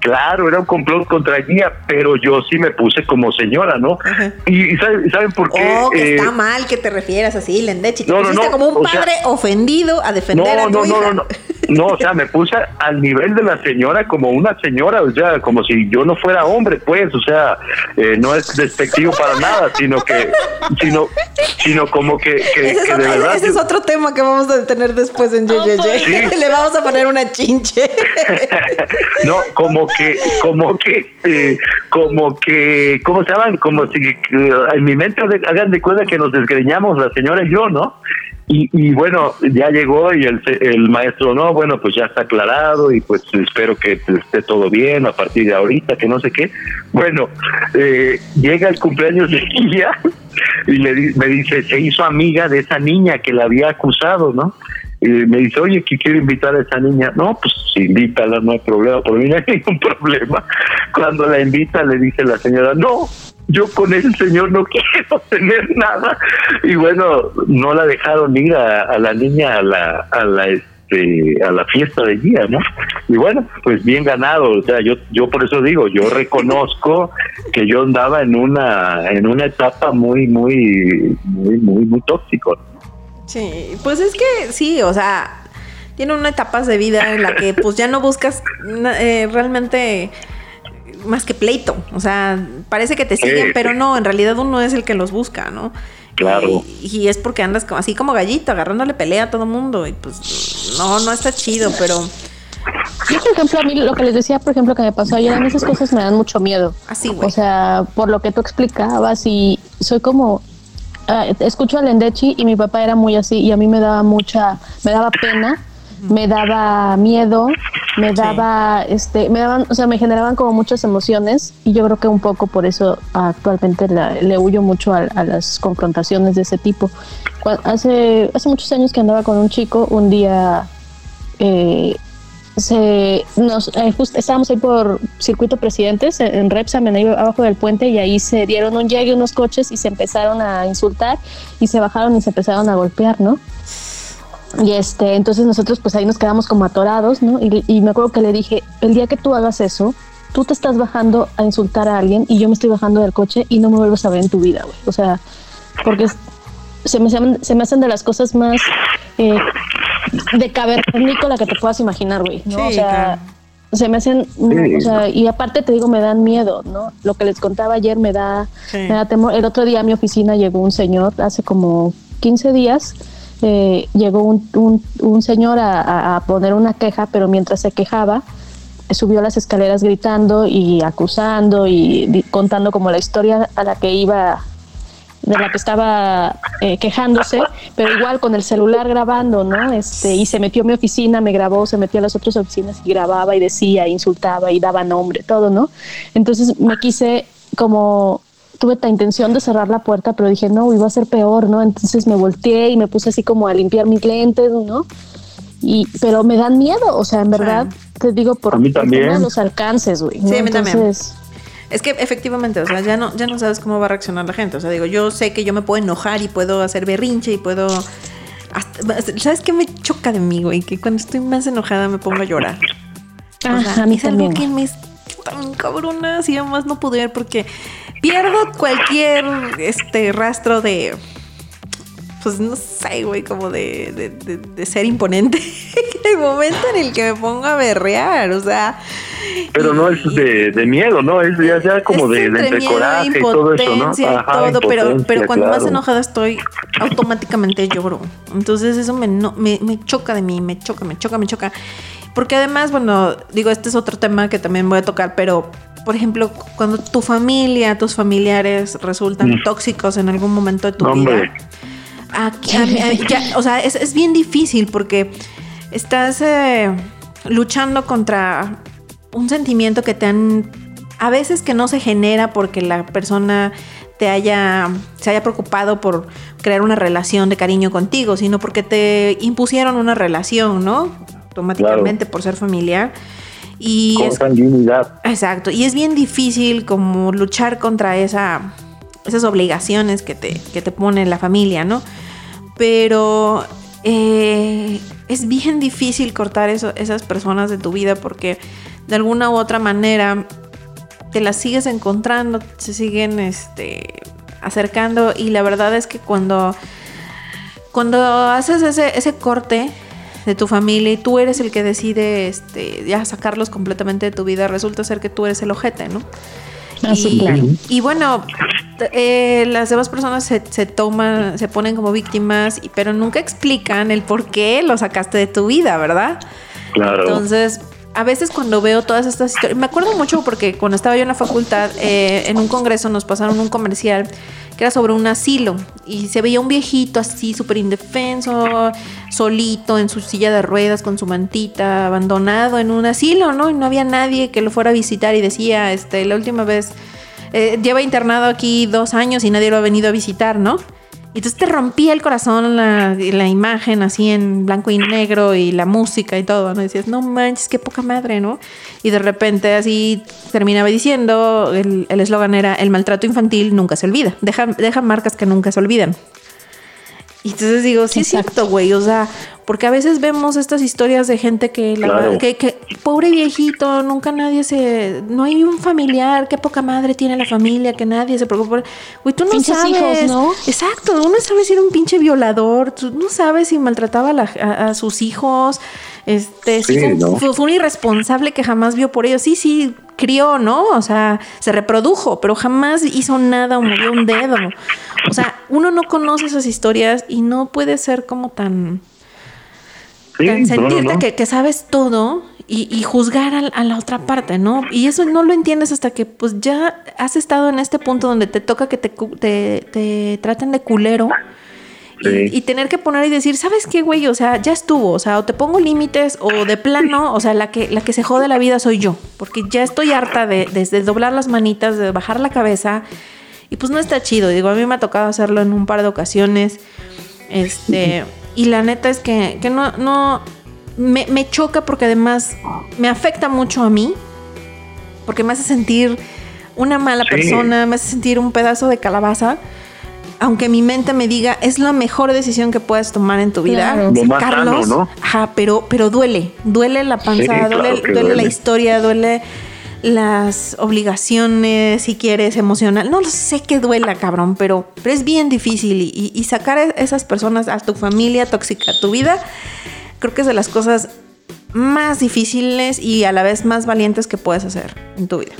claro, era un complot contra Guía, pero yo sí me puse como señora, ¿no? Y, ¿saben, por qué? Oh, que está eh, mal que te refieras así, Lendechi. Te no, pusiste como un padre ofendido a defender a tu no, hija. No, no, no, o sea, me puse al nivel de la señora como una señora, o sea, como si yo no fuera hombre, pues, o sea, eh, no es despectivo para nada, sino que, sino, sino como que, que, ese, es, de verdad, ese es otro tema que vamos a tener después en JJJ. [LAUGHS] Le vamos a poner una chinche. [LAUGHS] no, como que, como que, eh, como que, ¿cómo se llaman? Como si en mi mente hagan de cuenta que nos desgreñamos la señora y yo, ¿no? Y, y bueno, ya llegó y el, el maestro, no, bueno, pues ya está aclarado y pues espero que esté todo bien a partir de ahorita, que no sé qué. Bueno, eh, llega el cumpleaños de ella y le, me dice, se hizo amiga de esa niña que la había acusado, ¿no? Y me dice, oye, que quiero invitar a esa niña. No, pues invítala, no hay problema. Por mí no hay [LAUGHS] ningún problema. Cuando la invita, le dice la señora, no, yo con ese señor no [LAUGHS] quiero tener nada. Y bueno, no la dejaron ir a, la niña a la, a la este, a la fiesta de día, ¿no? Y bueno, pues bien ganado, o sea, yo yo por eso digo, yo reconozco que yo andaba en una en una etapa muy muy muy muy muy tóxico. Sí, pues es que sí, o sea, tiene una etapas de vida en la que pues ya no buscas eh, realmente más que pleito. O sea, parece que te siguen, pero no, en realidad uno es el que los busca, ¿no? Claro. Y, es porque andas así como gallito, agarrándole pelea a todo mundo. Y pues no, no está chido, pero... Yo, por ejemplo, a mí lo que les decía, por ejemplo, que me pasó ayer, a mí esas cosas me dan mucho miedo. Así, güey. O sea, por lo que tú explicabas y soy como Ah, escucho a Lendechi y mi papá era muy así y a mí me daba mucha, me daba pena, me daba miedo, me daba, este, me daban, o sea, me generaban como muchas emociones y yo creo que un poco por eso actualmente le huyo mucho a, las confrontaciones de ese tipo. Hace, hace muchos años que andaba con un chico, un día eh, se nos eh, estábamos ahí por circuito presidentes en Repsam ahí abajo del puente y ahí se dieron un llegue unos coches y se empezaron a insultar y se bajaron y se empezaron a golpear no y este entonces nosotros pues ahí nos quedamos como atorados no y, me acuerdo que le dije el día que tú hagas eso tú te estás bajando a insultar a alguien y yo me estoy bajando del coche y no me vuelves a ver en tu vida güey o sea porque se me, se me hacen de las cosas más eh, de cavernícola que te puedas imaginar, güey, ¿no? o sea, se me hacen, o sea, y aparte te digo, me dan miedo, ¿no? Lo que les contaba ayer me da, me da temor. El otro día a mi oficina llegó un señor, hace como 15 días, eh, llegó un, un, señor a, a, poner una queja, pero mientras se quejaba, subió las escaleras gritando y acusando y contando como la historia a la que iba de la que estaba eh, quejándose, pero igual con el celular grabando, ¿no? Este, y se metió a mi oficina, me grabó, se metió a las otras oficinas y grababa y decía, insultaba y daba nombre, todo, ¿no? Entonces me quise como tuve la intención de cerrar la puerta, pero dije, no, iba a ser peor, ¿no? Entonces me volteé y me puse así como a limpiar mis lentes, ¿no? Y, pero me dan miedo, o sea, en verdad, te digo, por, mí también. los alcances, güey. Sí, a mí también. Es que efectivamente, o sea, ya no, ya no sabes cómo va a reaccionar la gente. O sea, digo, yo sé que yo me puedo enojar y puedo hacer berrinche y puedo. ¿Sabes qué me choca de mí, güey? Que cuando estoy más enojada me pongo a llorar. Ah, a mí es también. algo que me tan cabrona, además no poder porque pierdo cualquier este rastro de pues no sé, güey, como de, de, ser imponente. [LAUGHS] el momento en el que me pongo a berrear, o sea. Pero no es de, miedo, ¿no? Es ya, como de, entre, coraje y todo eso, ¿no? todo, pero, pero cuando más enojada estoy, automáticamente lloro. Entonces eso me, no, me, me choca de mí, me choca, me choca, me choca. Porque además, bueno, digo, este es otro tema que también voy a tocar, pero por ejemplo, cuando tu familia, tus familiares resultan mm. tóxicos en algún momento de tu vida o sea, es, bien difícil porque estás eh, luchando contra un sentimiento que te han. A veces que no se genera porque la persona te haya, se haya preocupado por crear una relación de cariño contigo, sino porque te impusieron una relación, ¿no? Automáticamente por ser familiar. Y Con Exacto. Y es bien difícil como luchar contra esa, esas obligaciones que te, que te pone la familia, ¿no? pero eh, es bien difícil cortar eso, esas personas de tu vida porque de alguna u otra manera te las sigues encontrando, se siguen este, acercando y la verdad es que cuando, cuando haces ese, ese corte de tu familia y tú eres el que decide este, ya sacarlos completamente de tu vida, resulta ser que tú eres el ojete, ¿no? Ah, y, y bueno, eh, las demás personas se, toman, se ponen como víctimas, pero nunca explican el por qué lo sacaste de tu vida, ¿verdad? Claro. Entonces, a veces cuando veo todas estas historias, me acuerdo mucho porque cuando estaba yo en la facultad, eh, en un congreso nos pasaron un comercial que era sobre un asilo y se veía un viejito así súper indefenso, solito en su silla de ruedas con su mantita, abandonado en un asilo, ¿no? Y no había nadie que lo fuera a visitar y decía, este, la última vez, eh, lleva internado aquí dos años y nadie lo ha venido a visitar, ¿no? Y entonces te rompía el corazón la, la, imagen así en blanco y negro y la música y todo, ¿no? Y decías, no manches, qué poca madre, ¿no? Y de repente así terminaba diciendo, el eslogan era, el maltrato infantil nunca se olvida, deja, deja marcas que nunca se olvidan. Y entonces digo, sí Exacto. es cierto, güey, o sea, porque a veces vemos estas historias de gente que, la, Claro. que, que, pobre viejito, nunca nadie se, no hay un familiar, qué poca madre tiene la familia, que nadie se preocupa. por- Güey, tú no Pinches sabes. hijos, ¿no? Exacto, uno no sabe si era un pinche violador, tú no sabes si maltrataba a, la- a- a sus hijos, este, si fue- fue un irresponsable que jamás vio por ellos. Sí, sí, crió, ¿no? O sea, se reprodujo, pero jamás hizo nada o movió un dedo. O sea, uno no conoce esas historias y no puede ser como tan, Sí, tan no, no, sentirte no. Que, que sabes todo y, y juzgar a, a la otra parte, ¿no? Y eso no lo entiendes hasta que pues ya has estado en este punto donde te toca que te, te, te traten de culero. Y, tener que poner y decir, ¿sabes qué, güey? O sea, ya estuvo. O sea, o te pongo límites o de plano, o sea, la que, la que se jode la vida soy yo. Porque ya estoy harta de, de- de doblar las manitas, de bajar la cabeza. Y pues no está chido. Digo, a mí me ha tocado hacerlo en un par de ocasiones. Este, y la neta es que, que no, no, me, me choca porque además me afecta mucho a mí. Porque me hace sentir una mala Sí. persona, me hace sentir un pedazo de calabaza. Aunque mi mente me diga, es la mejor decisión que puedes tomar en tu vida. Claro. Carlos, sano, ¿no? Ajá, pero, pero duele. Duele la panza, Sí, claro duele, la historia, duele las obligaciones, si quieres, emocional. No lo sé que duela, cabrón, pero, pero es bien difícil. Y, y- sacar a esas personas a tu familia tóxica, a tu vida, creo que es de las cosas más difíciles y a la vez más valientes que puedes hacer en tu vida.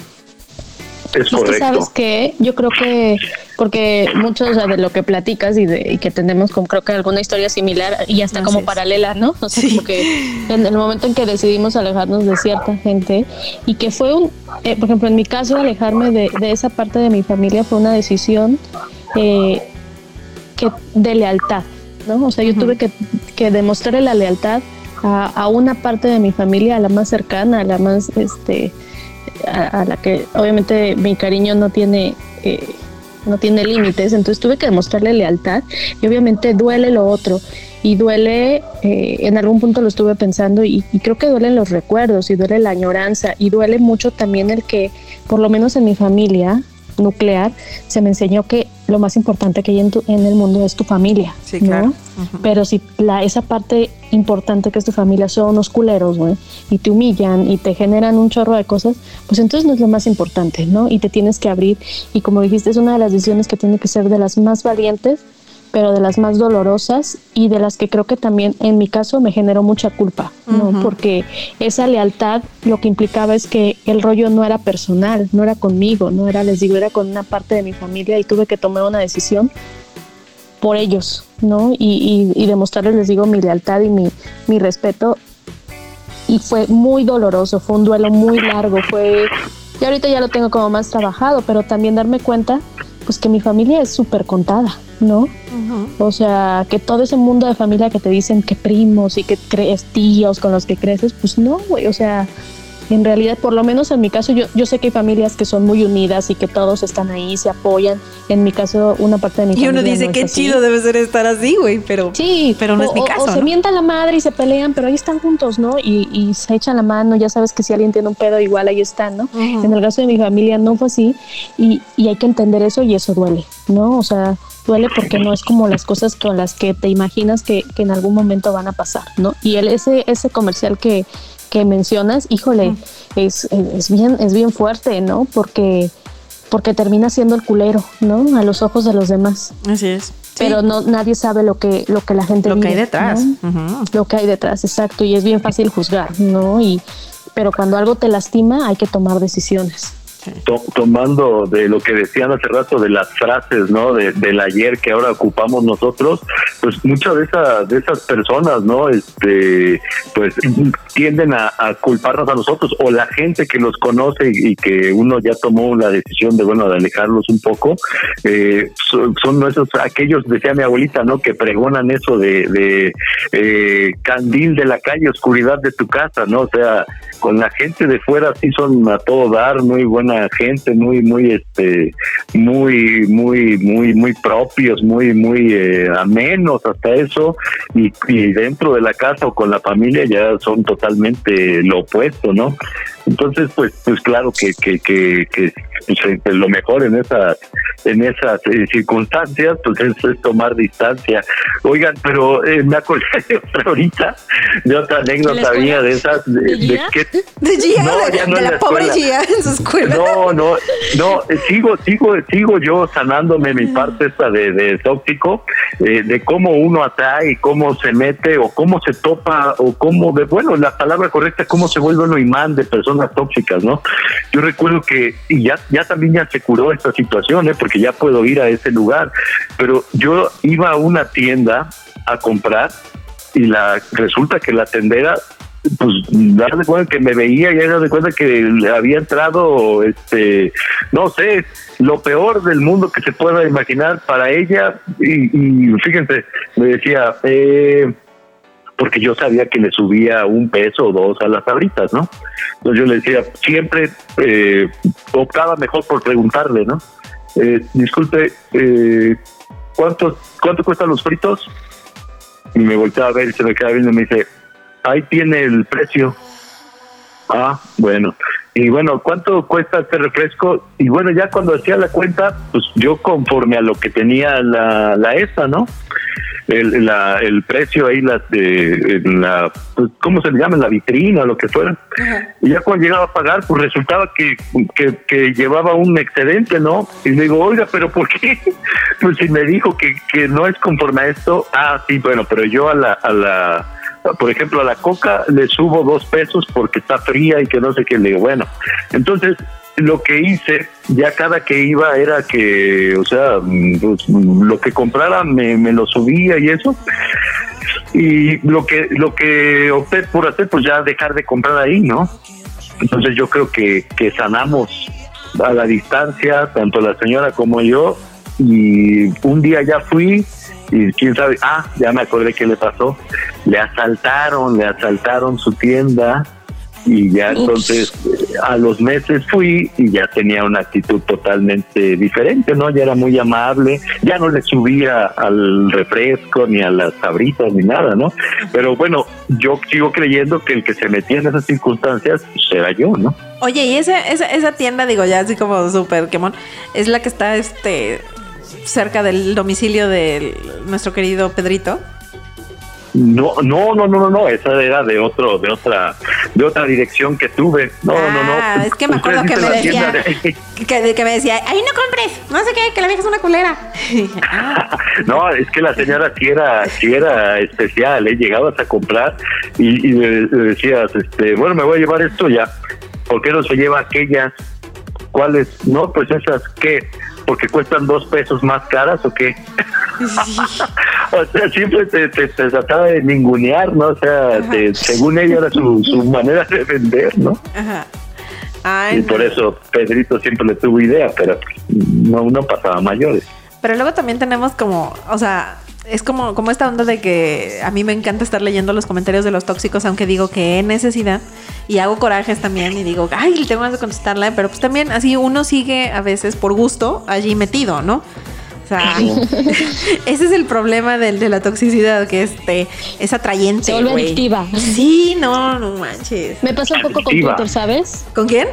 Es Es que correcto. sabes que yo creo que porque mucho o sea, de lo que platicas y, de, y que tenemos como creo que alguna historia similar y hasta Así como es. paralela, ¿no? O sea, Sí. como que en el momento en que decidimos alejarnos de cierta gente y que fue un, eh, por ejemplo, en mi caso alejarme de, de esa parte de mi familia fue una decisión eh, que de lealtad, ¿no? O sea, yo tuve que, que demostrarle la lealtad a, a una parte de mi familia, a la más cercana, a la más, este, a, la que obviamente mi cariño no tiene eh, no tiene límites. Entonces tuve que demostrarle lealtad y obviamente duele lo otro. Y duele eh, en algún punto lo estuve pensando y, y creo que duelen los recuerdos y duele la añoranza y duele mucho también el que por lo menos en mi familia nuclear se me enseñó que lo más importante que hay en, tu- en el mundo es tu familia Sí, ¿no? claro. Pero si la, esa parte importante que es tu familia son unos culeros, güey, y te humillan y te generan un chorro de cosas, pues entonces no es lo más importante, ¿no? Y te tienes que abrir. Y como dijiste, es una de las decisiones que tiene que ser de las más valientes, pero de las más dolorosas y de las que creo que también en mi caso me generó mucha culpa, ¿no? Porque esa lealtad lo que implicaba es que el rollo no era personal, no era conmigo, no era, les digo, era con una parte de mi familia y tuve que tomar una decisión por ellos, ¿no? Y, y, y demostrarles, les digo, mi lealtad y mi, mi respeto. Y fue muy doloroso, fue un duelo muy largo, fue... Y ahorita ya lo tengo como más trabajado, pero también darme cuenta, pues que mi familia es súper contada, ¿no? Ujú. O sea, que todo ese mundo de familia que te dicen que primos y que crees tíos con los que creces, pues no, güey, o sea, en realidad, por lo menos en mi caso, yo, yo sé que hay familias que son muy unidas y que todos están ahí, se apoyan. En mi caso, una parte de mi Y familia uno dice, no qué así. chido debe ser estar así, güey, pero... Sí, Pero no es mi caso, O se ¿no? mientan la madre y se pelean, pero ahí están juntos, ¿no? Y, y se echan la mano, ya sabes que si alguien tiene un pedo, igual ahí están, ¿no? En el caso de mi familia no fue así y, y hay que entender eso y eso duele, ¿no? O sea, duele porque no es como las cosas con las que te imaginas que, que en algún momento van a pasar, ¿no? Y el, ese, ese comercial que, que mencionas, híjole, es, es, bien, es bien fuerte, ¿no? Porque, porque termina siendo el culero, ¿no? A los ojos de los demás Así es. Sí, pero no nadie sabe lo que lo que la gente lo que hay detrás. lo que hay detrás exacto y es bien fácil juzgar no y pero cuando algo te lastima hay que tomar decisiones tomando de lo que decían hace rato de las frases, ¿no? De, del ayer que ahora ocupamos nosotros, pues muchas de esas de esas personas, ¿no? Este, pues tienden a, culparnos a nosotros o la gente que los conoce y, que uno ya tomó la decisión de bueno de alejarlos un poco, eh, son, son, esos aquellos decía mi abuelita, ¿no? Que pregonan eso de, eh, candil de la calle, oscuridad de tu casa, ¿no? O sea, con la gente de fuera sí son a todo dar, muy gente, muy, muy, este, muy, muy, muy, muy propios, muy, muy eh, amenos hasta eso, y, y dentro de la casa o con la familia ya son totalmente lo opuesto, ¿no? Entonces, pues, pues claro que, que, que, que pues, lo mejor en esas en esas eh, circunstancias, pues es, tomar distancia. Oigan, pero eh, me acordé de otra ahorita, de otra anécdota mía de esas, de, ¿De, que, de Gia, no, de, no la, pobre Gia en su escuela. No, no, no, eh, sigo, sigo, sigo yo sanándome mi parte esta de, de tóxico, de cómo uno atrae y cómo se mete o cómo se topa o cómo, de, bueno, la palabra correcta, cómo se vuelve uno imán de personas tóxicas, ¿no? Yo recuerdo que, y ya, ya también ya se curó esta situación, ¿eh? porque ya puedo ir a ese lugar, pero yo iba a una tienda a comprar y la resulta que la tendera pues dar de cuenta que me veía y dar de cuenta que había entrado este no sé lo peor del mundo que se pueda imaginar para ella y, y fíjense me decía eh, porque yo sabía que le subía un peso o dos a las tablitas, ¿no? Entonces yo le decía, siempre eh, optaba mejor por preguntarle, ¿no? Eh, disculpe, eh, ¿cuánto, ¿cuánto cuestan los fritos? Y me volteaba a ver y se me queda viendo y me dice, ahí tiene el precio. Ah, bueno. Y bueno, ¿cuánto cuesta este refresco? Y bueno, ya cuando hacía la cuenta, pues yo conforme a lo que tenía la, la ESA, ¿no? el, la, el precio ahí, la, de, la, pues, ¿cómo se le llama? La vitrina, lo que fuera. Y ya cuando llegaba a pagar, pues resultaba que, que, llevaba un excedente, ¿no? Y le digo, oiga, ¿pero por qué? [LAUGHS] pues si me dijo que, que no es conforme a esto, ah, sí, bueno, pero yo a la, a la, por ejemplo, a la coca le subo dos pesos porque está fría y que no sé qué. Le digo, bueno, entonces lo que hice ya cada que iba era que, o sea, pues, lo que comprara me, me lo subía y eso. Y lo que lo que opté por hacer, pues ya dejar de comprar ahí, ¿no? Entonces yo creo que, que sanamos a la distancia, tanto la señora como yo, y un día ya fui y quién sabe, ah, ya me acordé qué le pasó, le asaltaron, le asaltaron su tienda y ya entonces a los meses fui y ya tenía una actitud totalmente diferente, ¿no? Ya era muy amable, ya no le subía al refresco ni a las sabritas ni nada, ¿no? Pero bueno, yo sigo creyendo que el que se metía en esas circunstancias será pues, yo, ¿no? Oye, y esa, esa, esa tienda, digo ya así como súper quemón, es la que está este cerca del domicilio de nuestro querido Pedrito. No, no, no, no, no, esa era de otro, de otra, de otra dirección que tuve. No, no, no. Ah, es que me acuerdo que me decía, que, que, me decía, ahí no compres, no sé qué, que la vieja es una culera. [LAUGHS] [LAUGHS] no, es que la señora sí era, sí era especial, ¿eh? llegabas a comprar y, y decías, este, bueno, me voy a llevar esto ya. ¿Por qué no se lleva aquellas? ¿Cuáles? No, pues esas, ¿qué? Porque cuestan dos pesos más caras o qué. [LAUGHS] o sea, siempre te, trataba de ningunear, ¿no? O sea, según ella era su, su manera de vender, ¿no? Ajá. y por eso Pedrito siempre le tuvo idea, pero no, no pasaba mayores. Pero luego también tenemos como, o sea, es como, como esta onda de que a mí me encanta estar leyendo los comentarios de los tóxicos, aunque digo que he necesidad y hago corajes también y digo, ay, tengo más de contestarla, pero pues también así uno sigue a veces por gusto allí metido, ¿no? O sea, [LAUGHS] ese es el problema del, de la toxicidad, que este, es atrayente. Se vuelve adictiva. Sí, no, no manches. Me pasa un poco con Twitter, ¿sabes? ¿Con quién?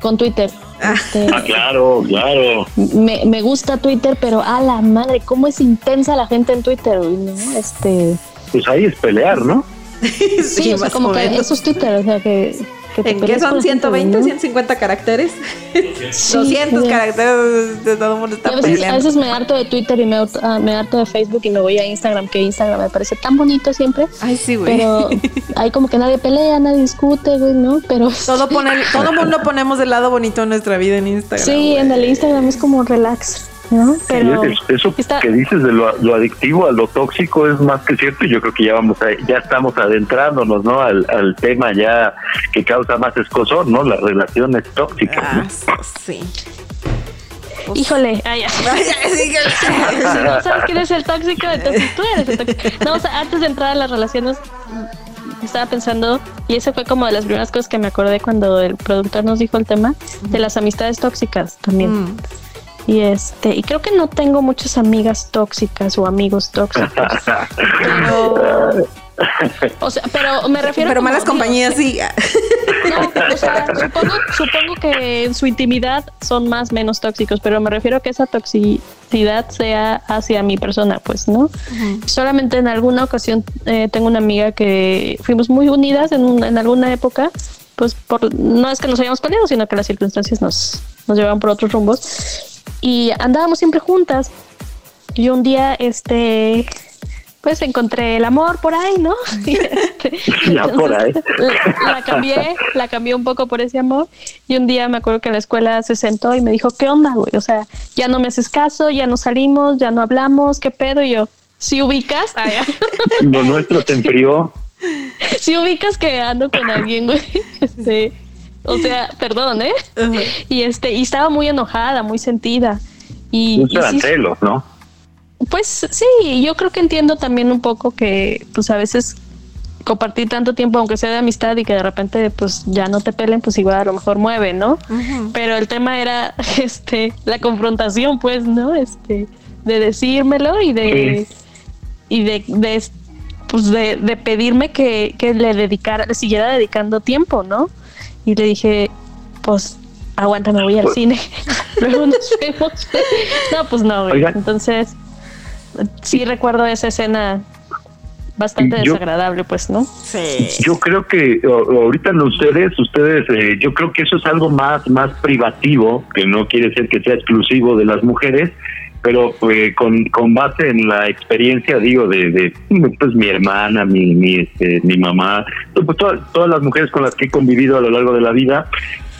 Con Twitter. Ah. Este, ah, claro, claro. Me, me, gusta Twitter, pero a la madre, cómo es intensa la gente en Twitter, ¿no? Este. Pues ahí es pelear, ¿no? sí, o sea, como que eso es Twitter, o sea que. Que te ¿En qué son la gente, güey, 120, ¿no? 150 caracteres? [LAUGHS] Sí, 200 güey. caracteres de todo el mundo está a veces, a peleando. veces me harto de Twitter y me, harto- ah, me harto de Facebook y me voy a Instagram, que Instagram me parece tan bonito siempre. Ay, sí, güey. Pero [LAUGHS] hay como que nadie pelea, nadie discute, güey, ¿no? Pero Todo pone, todo mundo ponemos del lado bonito de nuestra vida en Instagram. sí, güey. en el Instagram es como relax, eso está- que dices de lo, lo adictivo a lo tóxico es más que cierto y yo creo que ya vamos a, ya estamos adentrándonos no al, al tema ya que causa más escosor no las relaciones tóxicas Ah, ¿no? sí. híjole, ay, [LAUGHS] ya. Ay, [LAUGHS] sí, si no sabes quién es el tóxico, entonces tú eres el tóxico. No, o sea, antes de entrar a las relaciones, estaba pensando, y eso fue como de las primeras cosas que me acordé cuando el productor nos dijo el tema, de las amistades tóxicas también. Mm. Y este, y creo que no tengo muchas amigas tóxicas o amigos tóxicos. Pero, o sea, pero me refiero Pero como, malas compañías sí. [LAUGHS] no, o sea, supongo, supongo que en su intimidad son más menos tóxicos, pero me refiero a que esa toxicidad sea hacia mi persona, pues, ¿no? Solamente en alguna ocasión eh, tengo una amiga que fuimos muy unidas en, en alguna época, pues por, no es que nos hayamos peleado, sino que las circunstancias nos, nos llevaban por otros rumbos y andábamos siempre juntas. Y un día, este, pues encontré el amor por ahí, ¿no? [LAUGHS] Y, este, [LAUGHS] Ya por ahí. la, la cambié, la cambié un poco por ese amor. Y un día me acuerdo que en la escuela se sentó y me dijo, ¿qué onda, güey? O sea, ya no me haces caso, ya no salimos, ya no hablamos, ¿qué pedo? Y yo, si ubicas, Ay, lo nuestro se enfrió [LAUGHS] si ubicas que ando con alguien, güey. Este, o sea, perdón, ¿eh? Y este, y estaba muy enojada, muy sentida. Y, mucho y sí, celos no Pues sí, yo creo que entiendo también un poco que pues a veces compartir tanto tiempo, aunque sea de amistad y que de repente pues ya no te pelen, pues igual a lo mejor mueve, ¿no? Pero el tema era [LAUGHS] este la confrontación, pues, ¿no? Este, de decírmelo y de y de, de, pues de, de pedirme que, que le dedicara, le siguiera dedicando tiempo, ¿no? Y le dije, pues aguanta, me voy al Pues- cine. [LAUGHS] Luego nos [LAUGHS] vemos. no, pues no, güey. Entonces, sí recuerdo esa escena bastante Yo- desagradable, pues, ¿no? Sí. Yo creo que ahorita no ustedes, ustedes, eh, yo creo que eso es algo más, más privativo, que no quiere ser que sea exclusivo de las mujeres, pero eh, con, con base en la experiencia, digo, de, pues mi hermana, mi, mi, este, mi mamá, pues, todas, todas las mujeres con las que he convivido a lo largo de la vida,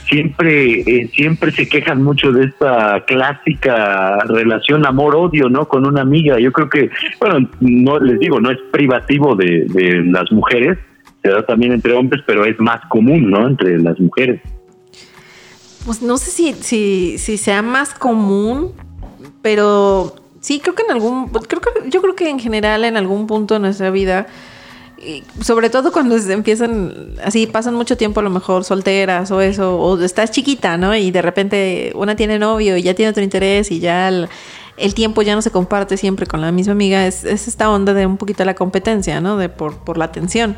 siempre eh, siempre se quejan mucho de esta clásica relación amor-odio, ¿no? Con una amiga. Yo creo que, bueno, no les digo, no es privativo de, de las mujeres, se da también entre hombres, pero es más común, ¿no? Entre las mujeres. Pues no sé si, si, si sea más común, pero sí creo que en algún, creo que, yo creo que en general en algún punto de nuestra vida, y sobre todo cuando se empiezan, así pasan mucho tiempo a lo mejor solteras o eso, o estás chiquita, ¿no? Y de repente una tiene novio y ya tiene otro interés y ya el, tiempo ya no se comparte siempre con la misma amiga, es, es esta onda de un poquito la competencia, ¿no? De por, por la atención.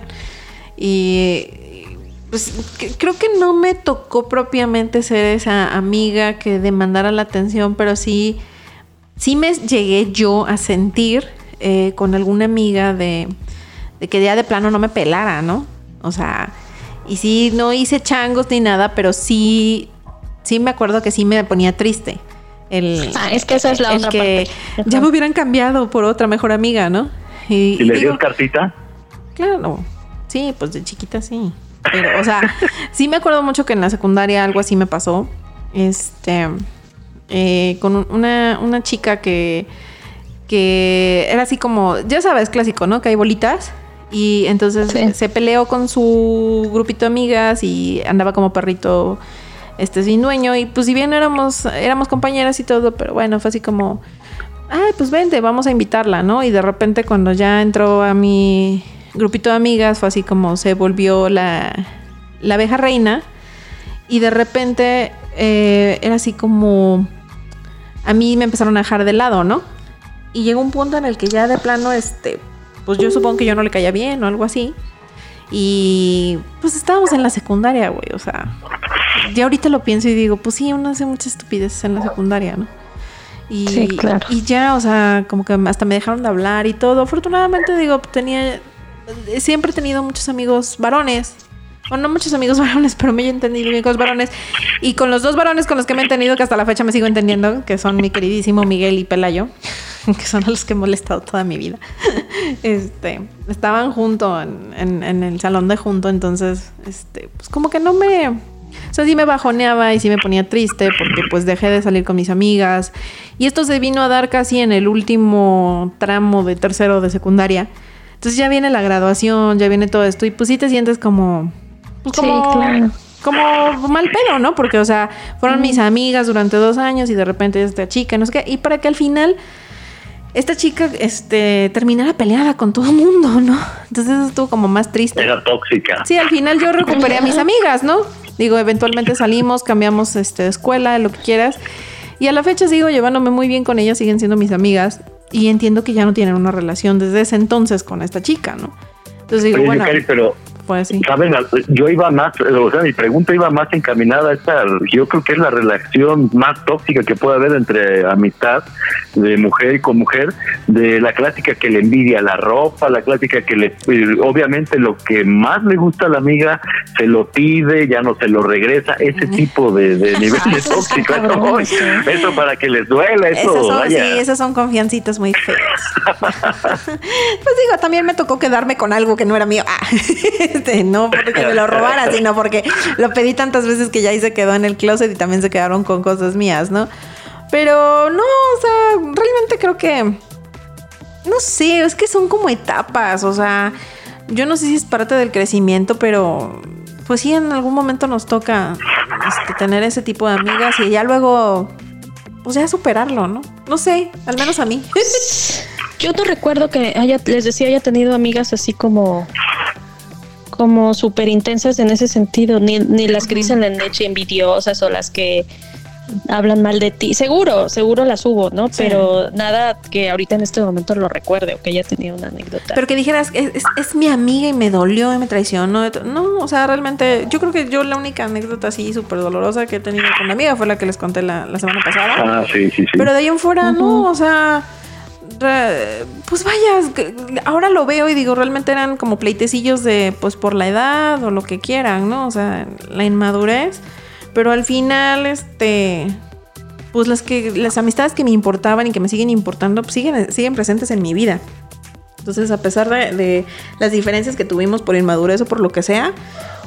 Y pues creo que no me tocó propiamente ser esa amiga que demandara la atención, pero sí, sí me llegué yo a sentir eh, con alguna amiga de, de que ya de plano no me pelara, ¿no? O sea, y sí, no hice changos ni nada, pero sí, sí me acuerdo que sí me ponía triste. El, Ah, es que esa es la el otra que parte. ya me hubieran cambiado por otra mejor amiga, ¿no? Y, ¿Y y le digo, dio cartita? Claro, sí, pues de chiquita sí. Pero, o sea, [LAUGHS] sí me acuerdo mucho que en la secundaria algo así me pasó. Este, eh, con un- una, una chica que, que era así como, ya sabes, clásico, ¿no? Que hay bolitas. Y entonces Sí. se peleó con su grupito de amigas y andaba como perrito este sin dueño. Y pues si bien éramos, éramos compañeras y todo, pero bueno, fue así como, ay, pues vente, vamos a invitarla, ¿no? Y de repente cuando ya entró a mi grupito de amigas, fue así como se volvió la, la abeja reina. Y de repente eh, era así como, a mí me empezaron a dejar de lado, ¿no? Y llegó un punto en el que ya de plano, este, pues yo supongo que yo no le caía bien o algo así. Y pues estábamos en la secundaria, güey, o sea, ya ahorita lo pienso y digo, pues sí, uno hace muchas estupideces en la secundaria, ¿no? Y, Sí, claro. y ya, o sea, como que hasta me dejaron de hablar y todo. Afortunadamente, digo, tenía, siempre he tenido muchos amigos varones. Bueno, no muchos amigos [LAUGHS] varones, pero me he entendido los varones. Y con los dos varones con los que me he entendido, que hasta la fecha me sigo entendiendo, que son mi queridísimo Miguel y Pelayo, [LAUGHS] que son los que he molestado toda mi vida. [LAUGHS] Este, estaban junto en, en el salón de junto, entonces, este, pues como que no me... O sea, sí me bajoneaba y sí me ponía triste porque pues dejé de salir con mis amigas. Y esto se vino a dar casi en el último tramo de tercero de secundaria. Entonces ya viene la graduación, ya viene todo esto y pues sí te sientes como como, como mal pedo, ¿no? Porque, o sea, fueron mis amigas durante dos años y de repente esta chica, no sé qué. Y para que al final esta chica este, terminara peleada con todo el mundo, ¿no? Entonces eso estuvo como más triste. Era tóxica. Sí, al final yo recuperé a mis amigas, ¿no? Digo, eventualmente salimos, cambiamos este, de escuela, lo que quieras. Y a la fecha sigo llevándome muy bien con ellas, siguen siendo mis amigas. Y entiendo que ya no tienen una relación desde ese entonces con esta chica, ¿no? Entonces digo, bueno. pero pues Saben, yo iba más, o sea, mi pregunta iba más encaminada a esta, yo creo que es la relación más tóxica que puede haber entre amistad de mujer y con mujer, de la clásica que le envidia la ropa, la clásica que le, obviamente lo que más le gusta a la amiga se lo pide, ya no se lo regresa, ese tipo de, de nivel de tóxico, eso, para que les duela, eso, esas son, Sí, esas son confiancitas muy feas. [LAUGHS] [LAUGHS] pues digo, también me tocó quedarme con algo que no era mío. Ah. Este, no porque me lo robara, [LAUGHS] sino porque lo pedí tantas veces que ya ahí se quedó en el closet y también se quedaron con cosas mías, ¿no? Pero no, o sea, realmente creo que. No sé, es que son como etapas, o sea, yo no sé si es parte del crecimiento, pero pues sí, en algún momento nos toca este, tener ese tipo de amigas y ya luego, pues ya superarlo, ¿no? No sé, al menos a mí. [LAUGHS] Yo no recuerdo que haya, les decía, haya tenido amigas así como como súper intensas en ese sentido, ni, ni las que dicen la leche envidiosas o las que hablan mal de ti. Seguro, seguro las hubo, ¿no? Pero nada que ahorita en este momento lo recuerde o que haya tenido una anécdota. Pero que dijeras, es, es, mi amiga y me dolió y me traicionó. No, o sea, realmente, yo creo que yo la única anécdota así súper dolorosa que he tenido con mi amiga fue la que les conté la, semana pasada. Ah, sí, sí, sí. Pero de ahí en fuera, no, o sea pues vaya, ahora lo veo y digo, realmente eran como pleitecillos de, pues por la edad o lo que quieran, ¿no? O sea, la inmadurez. Pero al final, este, pues las que, las amistades que me importaban y que me siguen importando, pues siguen, siguen presentes en mi vida. Entonces, a pesar de, de, las diferencias que tuvimos por inmadurez o por lo que sea,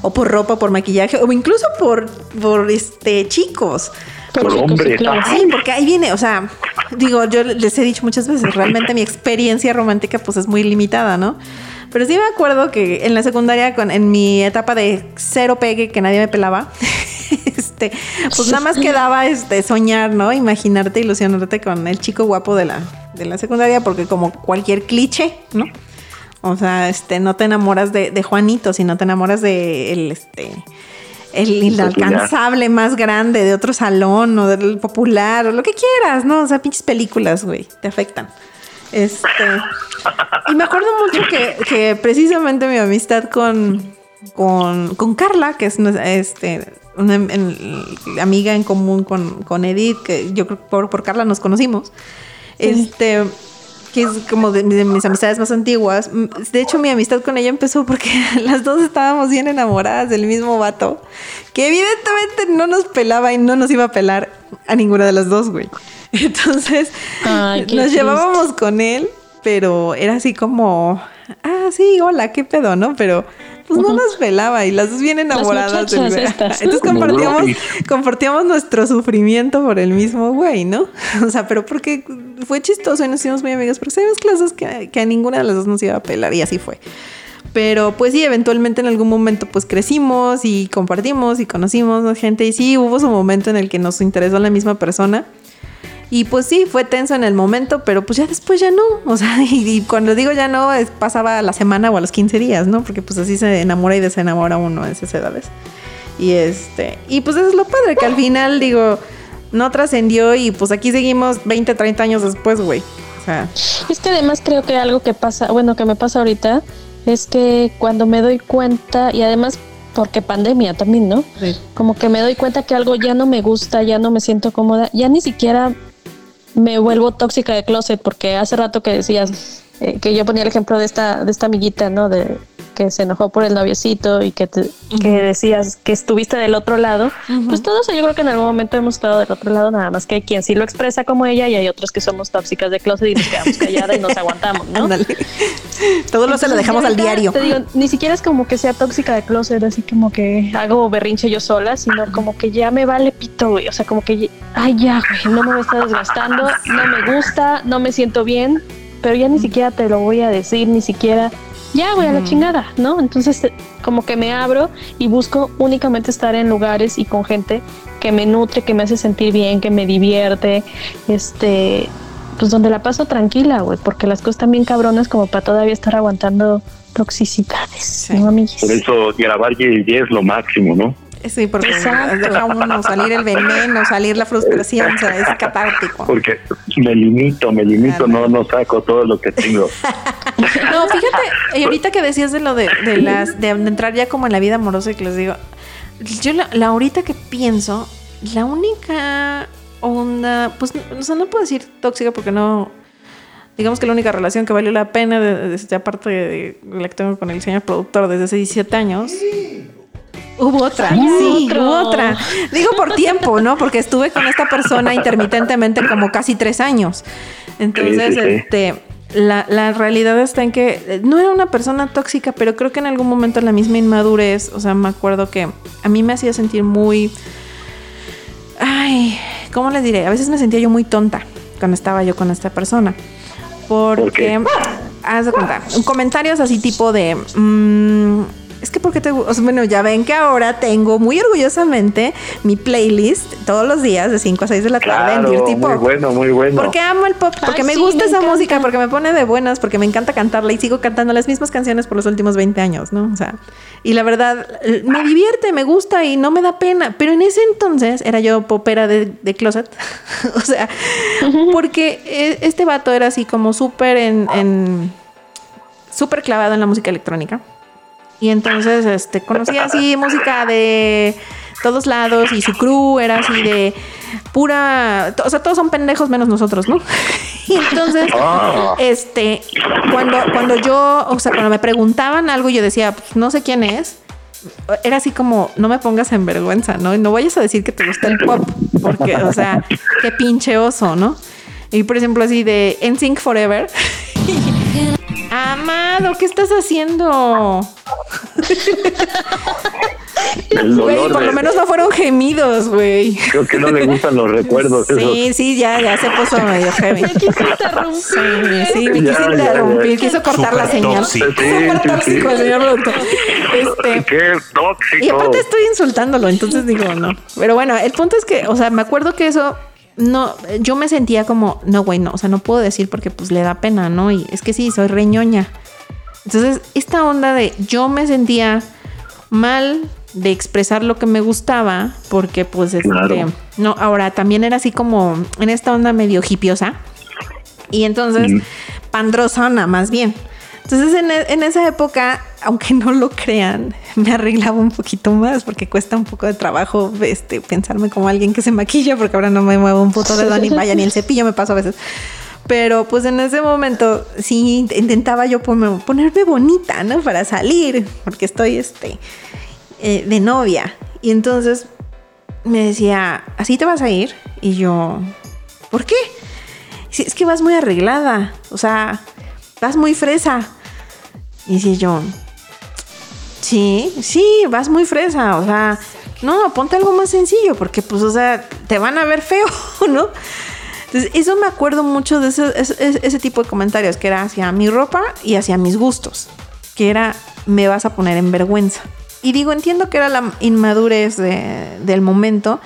o por ropa, por maquillaje, o incluso por, por este, chicos, por hombre. Sí, porque ahí viene, o sea, digo, yo les he dicho muchas veces, realmente mi experiencia romántica pues es muy limitada, ¿no? Pero sí me acuerdo que en la secundaria, con, en mi etapa de cero pegue, que nadie me pelaba, [LAUGHS] este, pues nada más quedaba este, soñar, ¿no? Imaginarte, ilusionarte con el chico guapo de la, de la secundaria, porque como cualquier cliché, ¿no? O sea, este, no te enamoras de, de Juanito, sino te enamoras de el, este, el inalcanzable más grande de otro salón o del popular o lo que quieras, ¿no? O sea, pinches películas, güey, te afectan. Este. Y me acuerdo mucho que, precisamente mi amistad con, con, Carla, que es este, una amiga en común con, con, Edith, que yo creo que por, por Carla nos conocimos. Este que es como de, mis amistades más antiguas. De hecho, mi amistad con ella empezó porque [LAUGHS] las dos estábamos bien enamoradas del mismo vato, que evidentemente no nos pelaba y no nos iba a pelar a ninguna de las dos, güey. [LAUGHS] Entonces, nos llevábamos con él, pero era así como, ah, sí, hola, qué pedo, ¿no? Pero pues no nos pelaba y las dos bien enamoradas del güey. Entonces compartíamos, compartíamos nuestro sufrimiento por el mismo güey, ¿no? [LAUGHS] O sea, pero porque fue chistoso y nos hicimos muy amigos, porque sabemos clases que, que a ninguna de las dos nos iba a pelar y así fue. Pero pues sí, eventualmente en algún momento pues crecimos y compartimos y conocimos gente y sí, hubo su momento en el que nos interesó la misma persona. Y pues sí, fue tenso en el momento, pero pues ya después ya no. O sea, [LAUGHS] y, cuando digo ya no, es, pasaba a la semana o a los 15 días, ¿no? Porque pues así se enamora y desenamora uno en esas edades. Y este, y pues eso es lo padre, que al final digo, no trascendió y pues aquí seguimos 20, 30 años después, güey. O sea. Es que además creo que algo que pasa, bueno, que me pasa ahorita, es que cuando me doy cuenta, y además porque pandemia también, ¿no? Como que me doy cuenta que algo ya no me gusta, ya no me siento cómoda, ya ni siquiera me vuelvo tóxica de closet porque hace rato que decías eh, que yo ponía el ejemplo de esta de esta amiguita, ¿no? De que se enojó por el noviecito y que, te- que decías que estuviste del otro lado, pues todos yo creo que en algún momento hemos estado del otro lado, nada más que hay quien sí lo expresa como ella y hay otros que somos tóxicas de closet y nos quedamos calladas y nos aguantamos, ¿no? Ándale. Todo lo se lo dejamos al diario. Te digo, ni siquiera es como que sea tóxica de closet, así como que hago berrinche yo sola, sino como que ya me vale pito, güey. O sea, como que, ay, ya, güey, no me está desgastando, no me gusta, no me siento bien, pero ya ni siquiera te lo voy a decir, ni siquiera, ya, güey, a la chingada, ¿no? Entonces, eh, como que me abro y busco únicamente estar en lugares y con gente que me nutre, que me hace sentir bien, que me divierte, este, pues donde la paso tranquila, güey, porque las cosas están bien cabronas como para todavía estar aguantando toxicidades, Sí. ¿no, amiguis? Por eso grabar y es lo máximo, ¿no? Sí, porque Exacto. deja uno salir el veneno, salir la frustración, o sea, es catártico. Porque me limito, me limito, no, no saco todo lo que tengo. [LAUGHS] No, fíjate, y ahorita que decías de lo de, de las de entrar ya como en la vida amorosa y que les digo, yo la, la ahorita que pienso, la única onda, pues, o sea, no puedo decir tóxica porque no, digamos que la única relación que valió la pena, de, de- de- aparte de la que tengo con el señor productor desde hace 17 años. Hubo otra, sí, otro. hubo otra. Digo por tiempo, ¿no? Porque estuve con esta persona intermitentemente como casi tres años. Entonces, Sí, sí, sí. este, la, la realidad está en que eh, no era una persona tóxica, pero creo que en algún momento la misma inmadurez, o sea, me acuerdo que a mí me hacía sentir muy... Ay, ¿cómo les diré? A veces me sentía yo muy tonta cuando estaba yo con esta persona. Porque, qué? haz de cuenta, comentarios así tipo de... mm, es que porque te o sea, bueno, ya ven que ahora tengo muy orgullosamente mi playlist todos los días de 5 a 6 de la tarde en Claro, Dirty muy Pop. bueno, muy bueno. Porque amo el pop, porque Ay, me sí, gusta me esa encanta. música, porque me pone de buenas, porque me encanta cantarla y sigo cantando las mismas canciones por los últimos 20 años, ¿no? O sea, y la verdad, me divierte, me gusta y no me da pena. Pero en ese entonces era yo popera de, de closet. [LAUGHS] o sea, porque eh, este vato era así como súper en, en súper clavado en la música electrónica. Y entonces este, conocía así música de todos lados y su crew era así de pura, o sea, todos son pendejos menos nosotros, ¿no? [LAUGHS] Y entonces, Ah. este, cuando, cuando yo, o sea, cuando me preguntaban algo, yo decía, pues, no sé quién es. Era así como, no me pongas en vergüenza, ¿no? Y no vayas a decir que te gusta el pop, porque, o sea, qué pinche oso, ¿no? Y por ejemplo, así de NSYNC Forever. [LAUGHS] Amado, ¿qué estás haciendo? El Güey, dolor por de- lo menos no fueron gemidos, güey. Creo que no le gustan los recuerdos. esos. Sí, sí, ya, ya se puso medio heavy. Me quise interrumpir. Sí, sí, me Ya, quiso interrumpir, ya. quiso cortar la señal. tóxico. Sí, sí, tóxico sí. el señor productor. Este, Qué tóxico. y aparte estoy insultándolo, entonces digo, no. Pero bueno, el punto es que, o sea, me acuerdo que eso no, yo me sentía como, no, güey, no, o sea, no puedo decir porque pues le da pena, ¿no? Y es que sí, soy reñoña. Entonces, esta onda de yo me sentía mal de expresar lo que me gustaba, porque pues este, Claro. no, ahora también era así como en esta onda medio hipiosa. Y entonces, Ujú. pandrosona más bien. Entonces, en, e- en esa época, aunque no lo crean, me arreglaba un poquito más porque cuesta un poco de trabajo este, pensarme como alguien que se maquilla porque ahora no me muevo un puto dedo ni [LAUGHS] vaya ni el cepillo me paso a veces. Pero pues en ese momento sí intentaba yo ponerme, ponerme bonita, ¿no? Para salir, porque estoy este, eh, de novia. Y entonces me decía, ¿así te vas a ir? Y yo, ¿por qué? Sí, es que vas muy arreglada, o sea, vas muy fresa. Y decía yo, sí, sí, vas muy fresa, o sea, no, ponte algo más sencillo, porque pues, o sea, te van a ver feo, [LAUGHS] ¿no? Entonces, eso me acuerdo mucho de ese, tipo de comentarios, que era hacia mi ropa y hacia mis gustos, que era, me vas a poner en vergüenza. Y digo, entiendo que era la inmadurez de- del momento.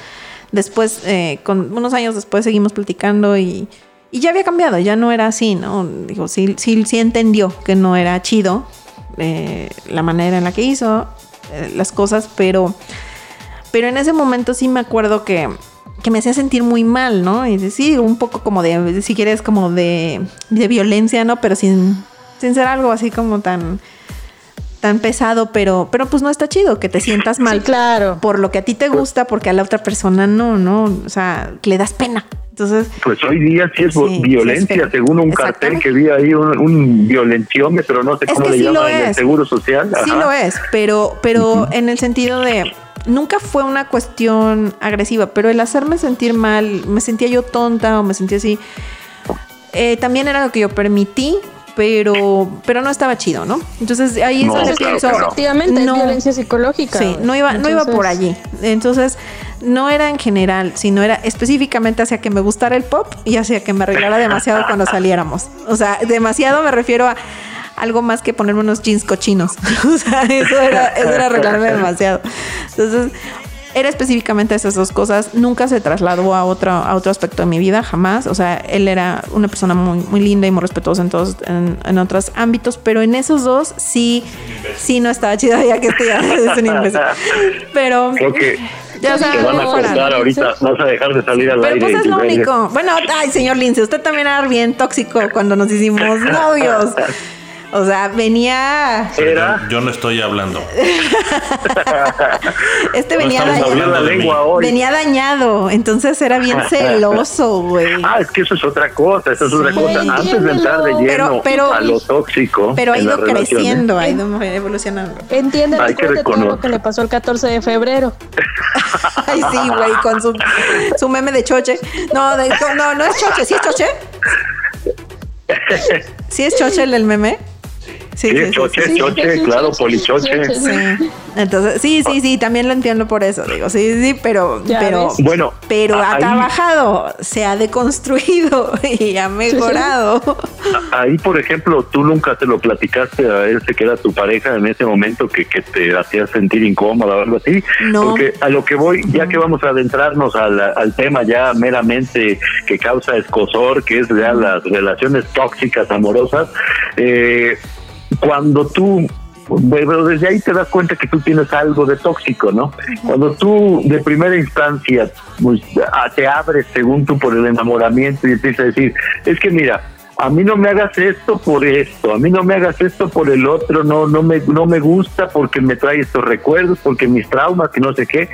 Después, eh, con unos años después seguimos platicando y, y ya había cambiado, ya no era así, ¿no? Digo, sí, sí, sí entendió que no era chido eh, la manera en la que hizo eh, las cosas, pero, pero en ese momento sí me acuerdo que, que me hacía sentir muy mal, ¿no? Y decir, un poco como de, si quieres, como de, de violencia, ¿no? Pero sin, sin ser algo así como tan tan pesado, pero, pero pues no está chido que te sientas [LAUGHS] mal Sí, claro. por lo que a ti te gusta, porque a la otra persona no, ¿no? O sea, le das pena. Entonces, pues hoy día sí es violencia, según un cartel que vi ahí, un, violenciómetro, no sé cómo le llaman en el Seguro Social. Sí lo es, pero, pero en el sentido de nunca fue una cuestión agresiva, pero el hacerme sentir mal, me sentía yo tonta o me sentía así, eh, también era lo que yo permití pero pero no estaba chido, ¿no? Entonces ahí es donde pienso efectivamente no, violencia psicológica. Sí, no iba no iba por allí. Entonces, no era en general, sino era específicamente hacia que me gustara el pop y hacia que me arreglara demasiado cuando saliéramos. O sea, demasiado me refiero a algo más que ponerme unos jeans cochinos. [LAUGHS] o sea, eso era, eso era arreglarme demasiado. Entonces, era específicamente esas dos cosas. Nunca se trasladó a otro, a otro aspecto de mi vida, jamás. O sea, él era una persona muy, muy linda y muy respetuosa en todos, en, otros ámbitos, pero en esos dos sí, sí no estaba chida ya que estoy [LAUGHS] es un imbécil. Pero. Que ya te van a cortar ahorita, vas a dejar de salir al aire. Pero pues es lo único. Bueno, ay, señor Lince, usted también era bien tóxico cuando nos hicimos [LAUGHS] novios. O sea, venía. ¿Era? Yo, no estoy hablando. [LAUGHS] este venía dañado. Venía dañado. Entonces era bien [LAUGHS] celoso, güey. Ah, es que eso es otra cosa. Eso es otra cosa. Antes de entrar de lleno a lo tóxico. Pero ha ido creciendo, ha ido evolucionando. Entiende todo lo que le pasó el 14 de febrero. [LAUGHS] Ay, sí, güey, con su, su meme de choche. No, no, no es choche. ¿Sí es choche? ¿Sí es choche el del meme? Sí, sí, choche, choche, claro, polichoche. Sí. Entonces, sí, sí, sí, también lo entiendo por eso, digo, sí, sí, pero, pero, bueno, pero ha trabajado, se ha deconstruido [LAUGHS] y ha mejorado. Ahí, por ejemplo, tú nunca te lo platicaste a él, que era tu pareja en ese momento que, que te hacía sentir incómoda o algo así. No. Porque a lo que voy, ya que vamos a adentrarnos al, al tema ya meramente que causa escosor, que es ya las relaciones tóxicas amorosas, eh, cuando tú bueno, desde ahí te das cuenta que tú tienes algo de tóxico, ¿no? Cuando tú de primera instancia pues, te abres según tú por el enamoramiento y empiezas a decir, es que mira, a mí no me hagas esto por esto, a mí no me hagas esto por el otro, no, no me, no me gusta porque me trae estos recuerdos, porque mis traumas, que no sé qué.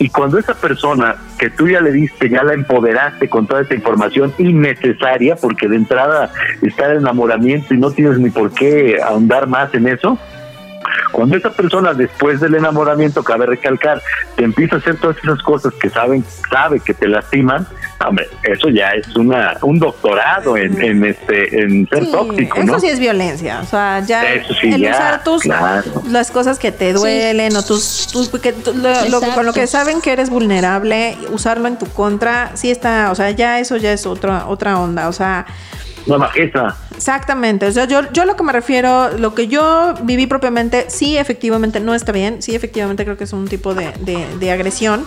Y cuando esa persona que tú ya le diste, ya la empoderaste con toda esa información innecesaria, porque de entrada está el enamoramiento y no tienes ni por qué ahondar más en eso, cuando esa persona después del enamoramiento, cabe recalcar, te empieza a hacer todas esas cosas que saben, sabe que te lastiman, hombre, eso ya es una un doctorado en, en este en ser tóxico, ¿no? Eso sí es violencia, o sea, ya el usar tus las cosas que te duelen o tus, tus lo, con lo que saben que eres vulnerable, usarlo en tu contra, sí está, o sea, ya eso ya es otra otra onda, o sea, bajeza. Exactamente. O sea, yo, yo lo que me refiero, lo que yo viví propiamente, sí, efectivamente no está bien. Sí, efectivamente creo que es un tipo de, de, agresión.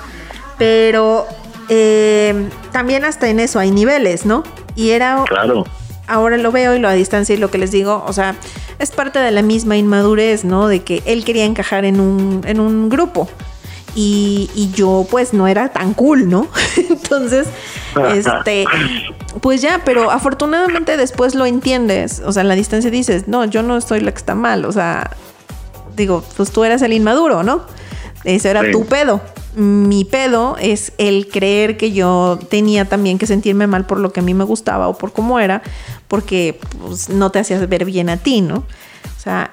Pero eh, también hasta en eso hay niveles, ¿no? Y era. Claro. Ahora lo veo y lo a distancia y lo que les digo, o sea, es parte de la misma inmadurez, ¿no? De que él quería encajar en un, en un grupo. Y, y, yo pues no era tan cool, ¿no? [LAUGHS] Entonces, este, pues ya, pero afortunadamente después lo entiendes. O sea, en la distancia dices, no, yo no soy la que está mal. O sea, digo, pues tú eras el inmaduro, ¿no? Eso era tu pedo. Mi pedo es el creer que yo tenía también que sentirme mal por lo que a mí me gustaba o por cómo era, porque pues, no te hacías ver bien a ti, ¿no?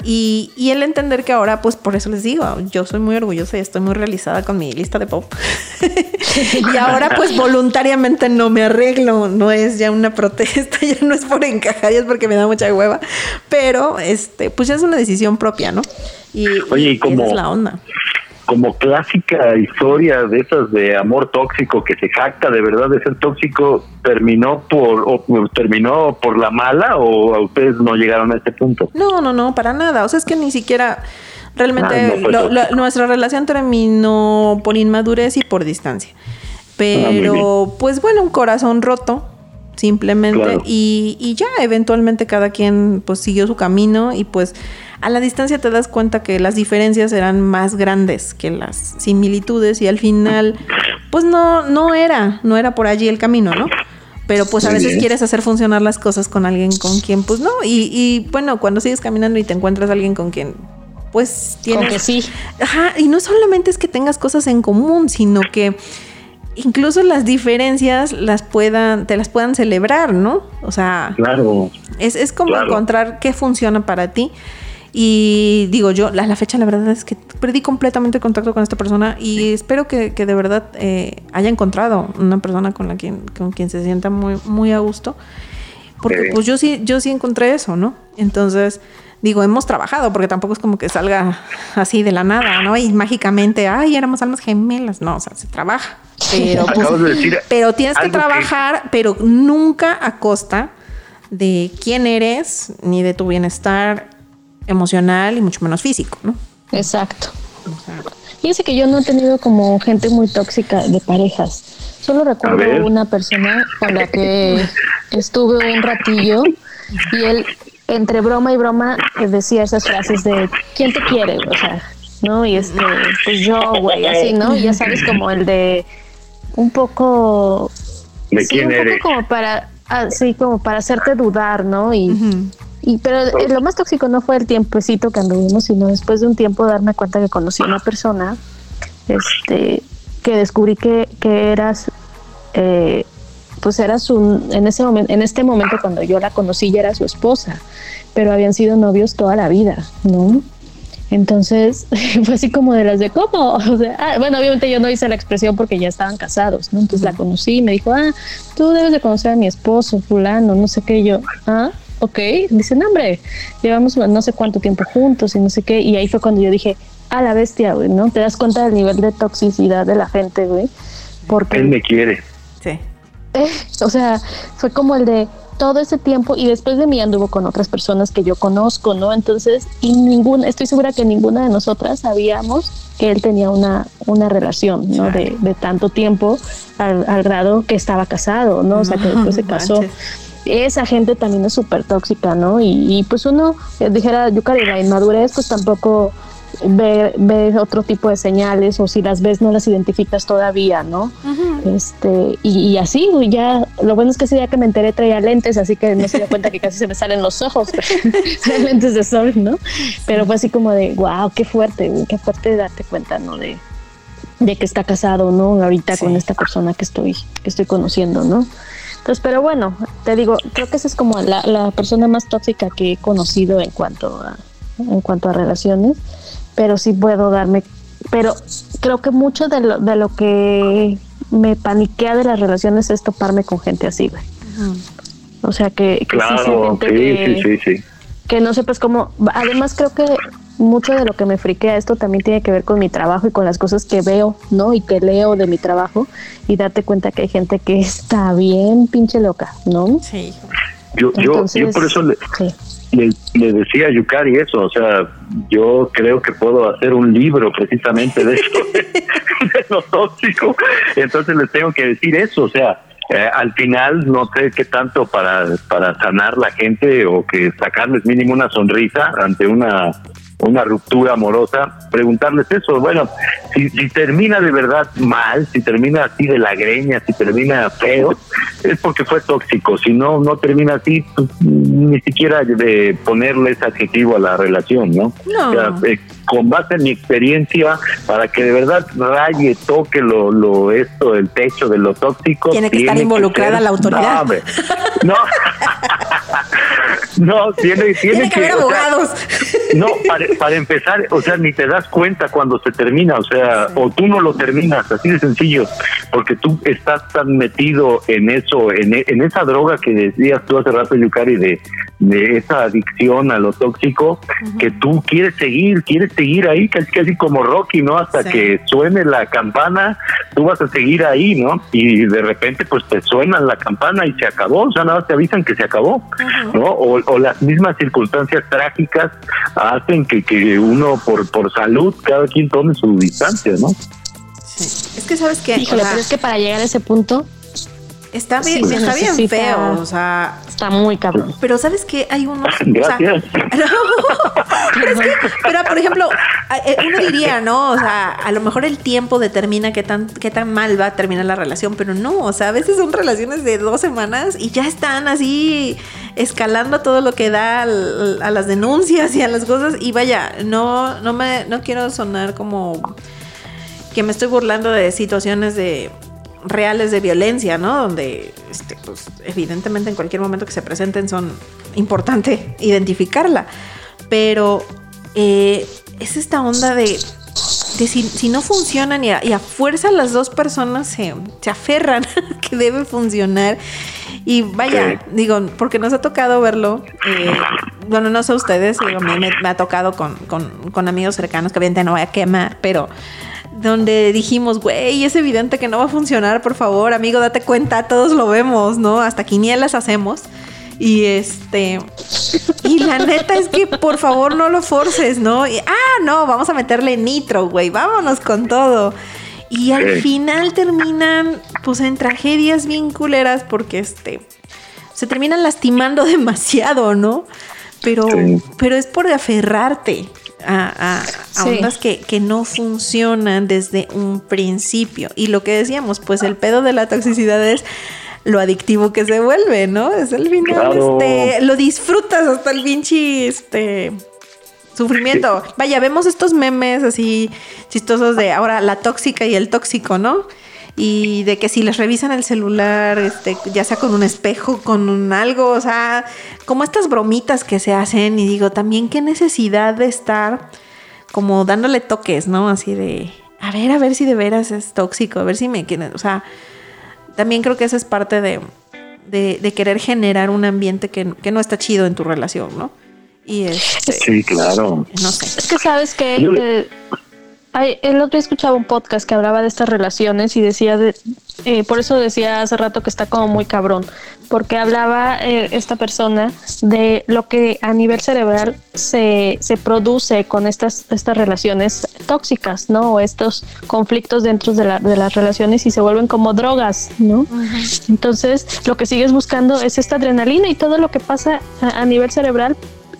y, y, el entender que ahora, pues por eso les digo, yo soy muy orgullosa y estoy muy realizada con mi lista de pop. [LAUGHS] y ahora, pues voluntariamente no me arreglo, no es ya una protesta, [LAUGHS] ya no es por encajar, ya es porque me da mucha hueva, pero este, pues ya es una decisión propia, ¿no? Y, Oye, y como, es la onda como clásica historia de esas de amor tóxico que se jacta de verdad de ser tóxico terminó por o, terminó por la mala o a ustedes no llegaron a este punto no no no para nada. O sea es que ni siquiera realmente nuestra relación terminó por inmadurez y por distancia. Pero ah, pues bueno un corazón roto simplemente y, y ya eventualmente cada quien pues siguió su camino y pues a la distancia te das cuenta que las diferencias eran más grandes que las similitudes y al final, pues no, no era, no era por allí el camino, ¿no? Pero pues a veces quieres hacer funcionar las cosas con alguien con quien, pues no. Y, y bueno, cuando sigues caminando y te encuentras a alguien con quien, pues tienes... que sí. Ajá, y no solamente es que tengas cosas en común, sino que incluso las diferencias las puedan, te las puedan celebrar, ¿no? O sea, Claro. es, es como Claro. encontrar qué funciona para ti. Y digo yo, la, la fecha la verdad es que perdí completamente contacto con esta persona y espero que, que de verdad eh, haya encontrado una persona con la quien, con quien se sienta muy, muy a gusto. Porque Sí. pues yo sí, yo sí encontré eso, ¿no? Entonces, digo, hemos trabajado, porque tampoco es como que salga así de la nada, ¿no? Y mágicamente, ay, éramos almas gemelas. No, o sea, se trabaja. Pero, pues, Acabas de decir pero tienes que- trabajar, pero nunca a costa de quién eres, ni de tu bienestar emocional y mucho menos físico, ¿no? Exacto. Fíjense que yo no he tenido como gente muy tóxica de parejas. Solo recuerdo una persona con la que estuve un ratillo y él, entre broma y broma, decía esas frases de ¿quién te quiere? O sea, ¿no? Y este, pues yo, güey, así, ¿no? Y ya sabes, como el de un poco. ¿De sí, quién un eres? poco como para, así como para hacerte dudar, ¿no? Y. Y pero lo más tóxico no fue el tiempecito que anduvimos, sino después de un tiempo darme cuenta que conocí a una persona, este, que descubrí que, que eras, eh, pues eras un, en ese momento, en este momento cuando yo la conocí ya era su esposa, pero habían sido novios toda la vida, ¿no? Entonces [LAUGHS] fue así como de las de cómo, [LAUGHS] o sea, ah, bueno, obviamente yo no hice la expresión porque ya estaban casados, ¿no? Entonces la conocí y me dijo, ah, tú debes de conocer a mi esposo, fulano, no sé qué, y yo, ah, ok, dice, no, hombre, llevamos no sé cuánto tiempo juntos y no sé qué, y ahí fue cuando yo dije, a la bestia, güey, ¿no? Te das cuenta del nivel de toxicidad de la gente, güey, porque... Él me quiere. Sí. Eh, [LAUGHS] o sea, fue como el de todo ese tiempo y después de mí anduvo con otras personas que yo conozco, ¿no? Entonces, y ninguna, estoy segura que ninguna de nosotras sabíamos que él tenía una, una relación, ¿no? De, de tanto tiempo al, al grado que estaba casado, ¿no? O sea, que después se [LAUGHS] casó. Manches. Esa gente también es súper tóxica, ¿no? Y, y, pues uno, eh, dijera Yukari, la inmadurez, pues tampoco ve, ve otro tipo de señales o si las ves no las identificas todavía, ¿no? Este, y, y así, güey, ya, lo bueno es que ese día que me enteré traía lentes, así que no se dio cuenta que casi se me salen los ojos, [LAUGHS] lentes de sol, ¿no? Pero fue así como de, wow, qué fuerte, qué fuerte darte cuenta, ¿no? De, de que está casado, ¿no? Ahorita Sí. con esta persona que estoy, que estoy conociendo, ¿no? Entonces, pero bueno, te digo, creo que esa es como la, la persona más tóxica que he conocido en cuanto a, en cuanto a relaciones, pero sí puedo darme, pero creo que mucho de lo, de lo que me paniquea de las relaciones es toparme con gente así, güey. O sea, que, Claro, sí, sí, sí. que no sepas cómo. Además, creo que mucho de lo que me friquea esto también tiene que ver con mi trabajo y con las cosas que veo, ¿no? Y que leo de mi trabajo y darte cuenta que hay gente que está bien pinche loca, ¿no? Sí. Yo, yo, yo por eso le, Sí. le, le decía a Yukari eso, o sea, yo creo que puedo hacer un libro precisamente de esto, [LAUGHS] de lo tóxico, entonces les tengo que decir eso, o sea, eh, al final no sé qué tanto para, para sanar la gente o que sacarles mínimo una sonrisa ante una una ruptura amorosa, preguntarles eso, bueno, si, si termina de verdad mal, si termina así de la greña, si termina feo, es porque fue tóxico, si no, no termina así, pues, ni siquiera de ponerle ese adjetivo a la relación, ¿no? No. O sea, eh, con base en mi experiencia, para que de verdad raye, toque lo, lo esto, el techo de lo tóxico. Tiene que estar involucrada la autoridad. No, [LAUGHS] no. Tiene, tiene, Tiene que haber sea, abogados. no, para, para empezar, o sea, ni te das cuenta cuando se termina, o sea, o tú no lo terminas, así de sencillo, porque tú estás tan metido en eso, en, en esa droga que decías tú hace rato, Yukari, de, de esa adicción a lo tóxico, que tú quieres seguir, quieres seguir ahí, casi, casi como Rocky, ¿no? Hasta Sí. que suene la campana, tú vas a seguir ahí, ¿no? Y de repente, pues te suena la campana y se acabó, o sea, nada más te avisan que se acabó, ¿no? O, o las mismas circunstancias trágicas hacen que, que uno por, por salud, cada quien tome su distancia, ¿no? Sí. Es que sabes que Híjole, pero es que para llegar a ese punto está bien, sí está bien feo, o sea, está muy cabrón. pero sabes que [LAUGHS] hay unos, o sea, Gracias. [LAUGHS] es que, pero por ejemplo, eh, uno diría, ¿no? O sea, a lo mejor el tiempo determina qué tan, qué tan mal va a terminar la relación, pero no, o sea, a veces son relaciones de dos semanas y ya están así escalando todo lo que da al- a las denuncias y a las cosas y vaya, no, no me, no quiero sonar como que me estoy burlando de situaciones de reales de violencia, ¿no? Donde, este, pues, evidentemente en cualquier momento que se presenten son importante [LAUGHS] identificarla. Pero eh, es esta onda de, de si, no funcionan y a, fuerza las dos personas se, se aferran [LAUGHS] que debe funcionar. Y vaya, digo, porque nos ha tocado verlo. Eh, bueno, no sé ustedes, digo, me, me, ha tocado con, con, con amigos cercanos que obviamente no voy a quemar, pero donde dijimos, güey, es evidente que no va a funcionar, por favor, amigo, date cuenta, todos lo vemos, ¿no? Hasta quinielas hacemos. Y este. Y la neta es que por favor no lo forces, ¿no? Y, ah, no, vamos a meterle nitro, güey, vámonos con todo. Y al final terminan, pues, en tragedias bien culeras porque este. Se terminan lastimando [LAUGHS] demasiado, ¿no? Pero, pero es por aferrarte a, a, ondas que, que, no funcionan desde un principio. Y lo que decíamos, pues el pedo de la toxicidad es lo adictivo que se vuelve, ¿no? Es el final, este, lo disfrutas hasta el pinche, este, sufrimiento. Vaya, vemos estos memes así chistosos de ahora la tóxica y el tóxico, ¿no? Y de que si les revisan el celular, este, ya sea con un espejo, con un algo, o sea, como estas bromitas que se hacen y digo, también qué necesidad de estar como dándole toques, ¿no? Así de, a ver, a ver si de veras es tóxico, a ver si me quieren, o sea, también creo que eso es parte de, de, querer generar un ambiente que, no está chido en tu relación, ¿no? Y este, sí, claro. No sé. Es que sabes que el otro día escuchaba un podcast que hablaba de estas relaciones y decía, de, eh, por eso decía hace rato que está como muy cabrón, porque hablaba eh, esta persona de lo que a nivel cerebral se, se produce con estas, estas relaciones tóxicas, ¿no? O estos conflictos dentro de, la, de las relaciones y se vuelven como drogas, ¿no? Entonces, lo que sigues buscando es esta adrenalina y todo lo que pasa a, nivel cerebral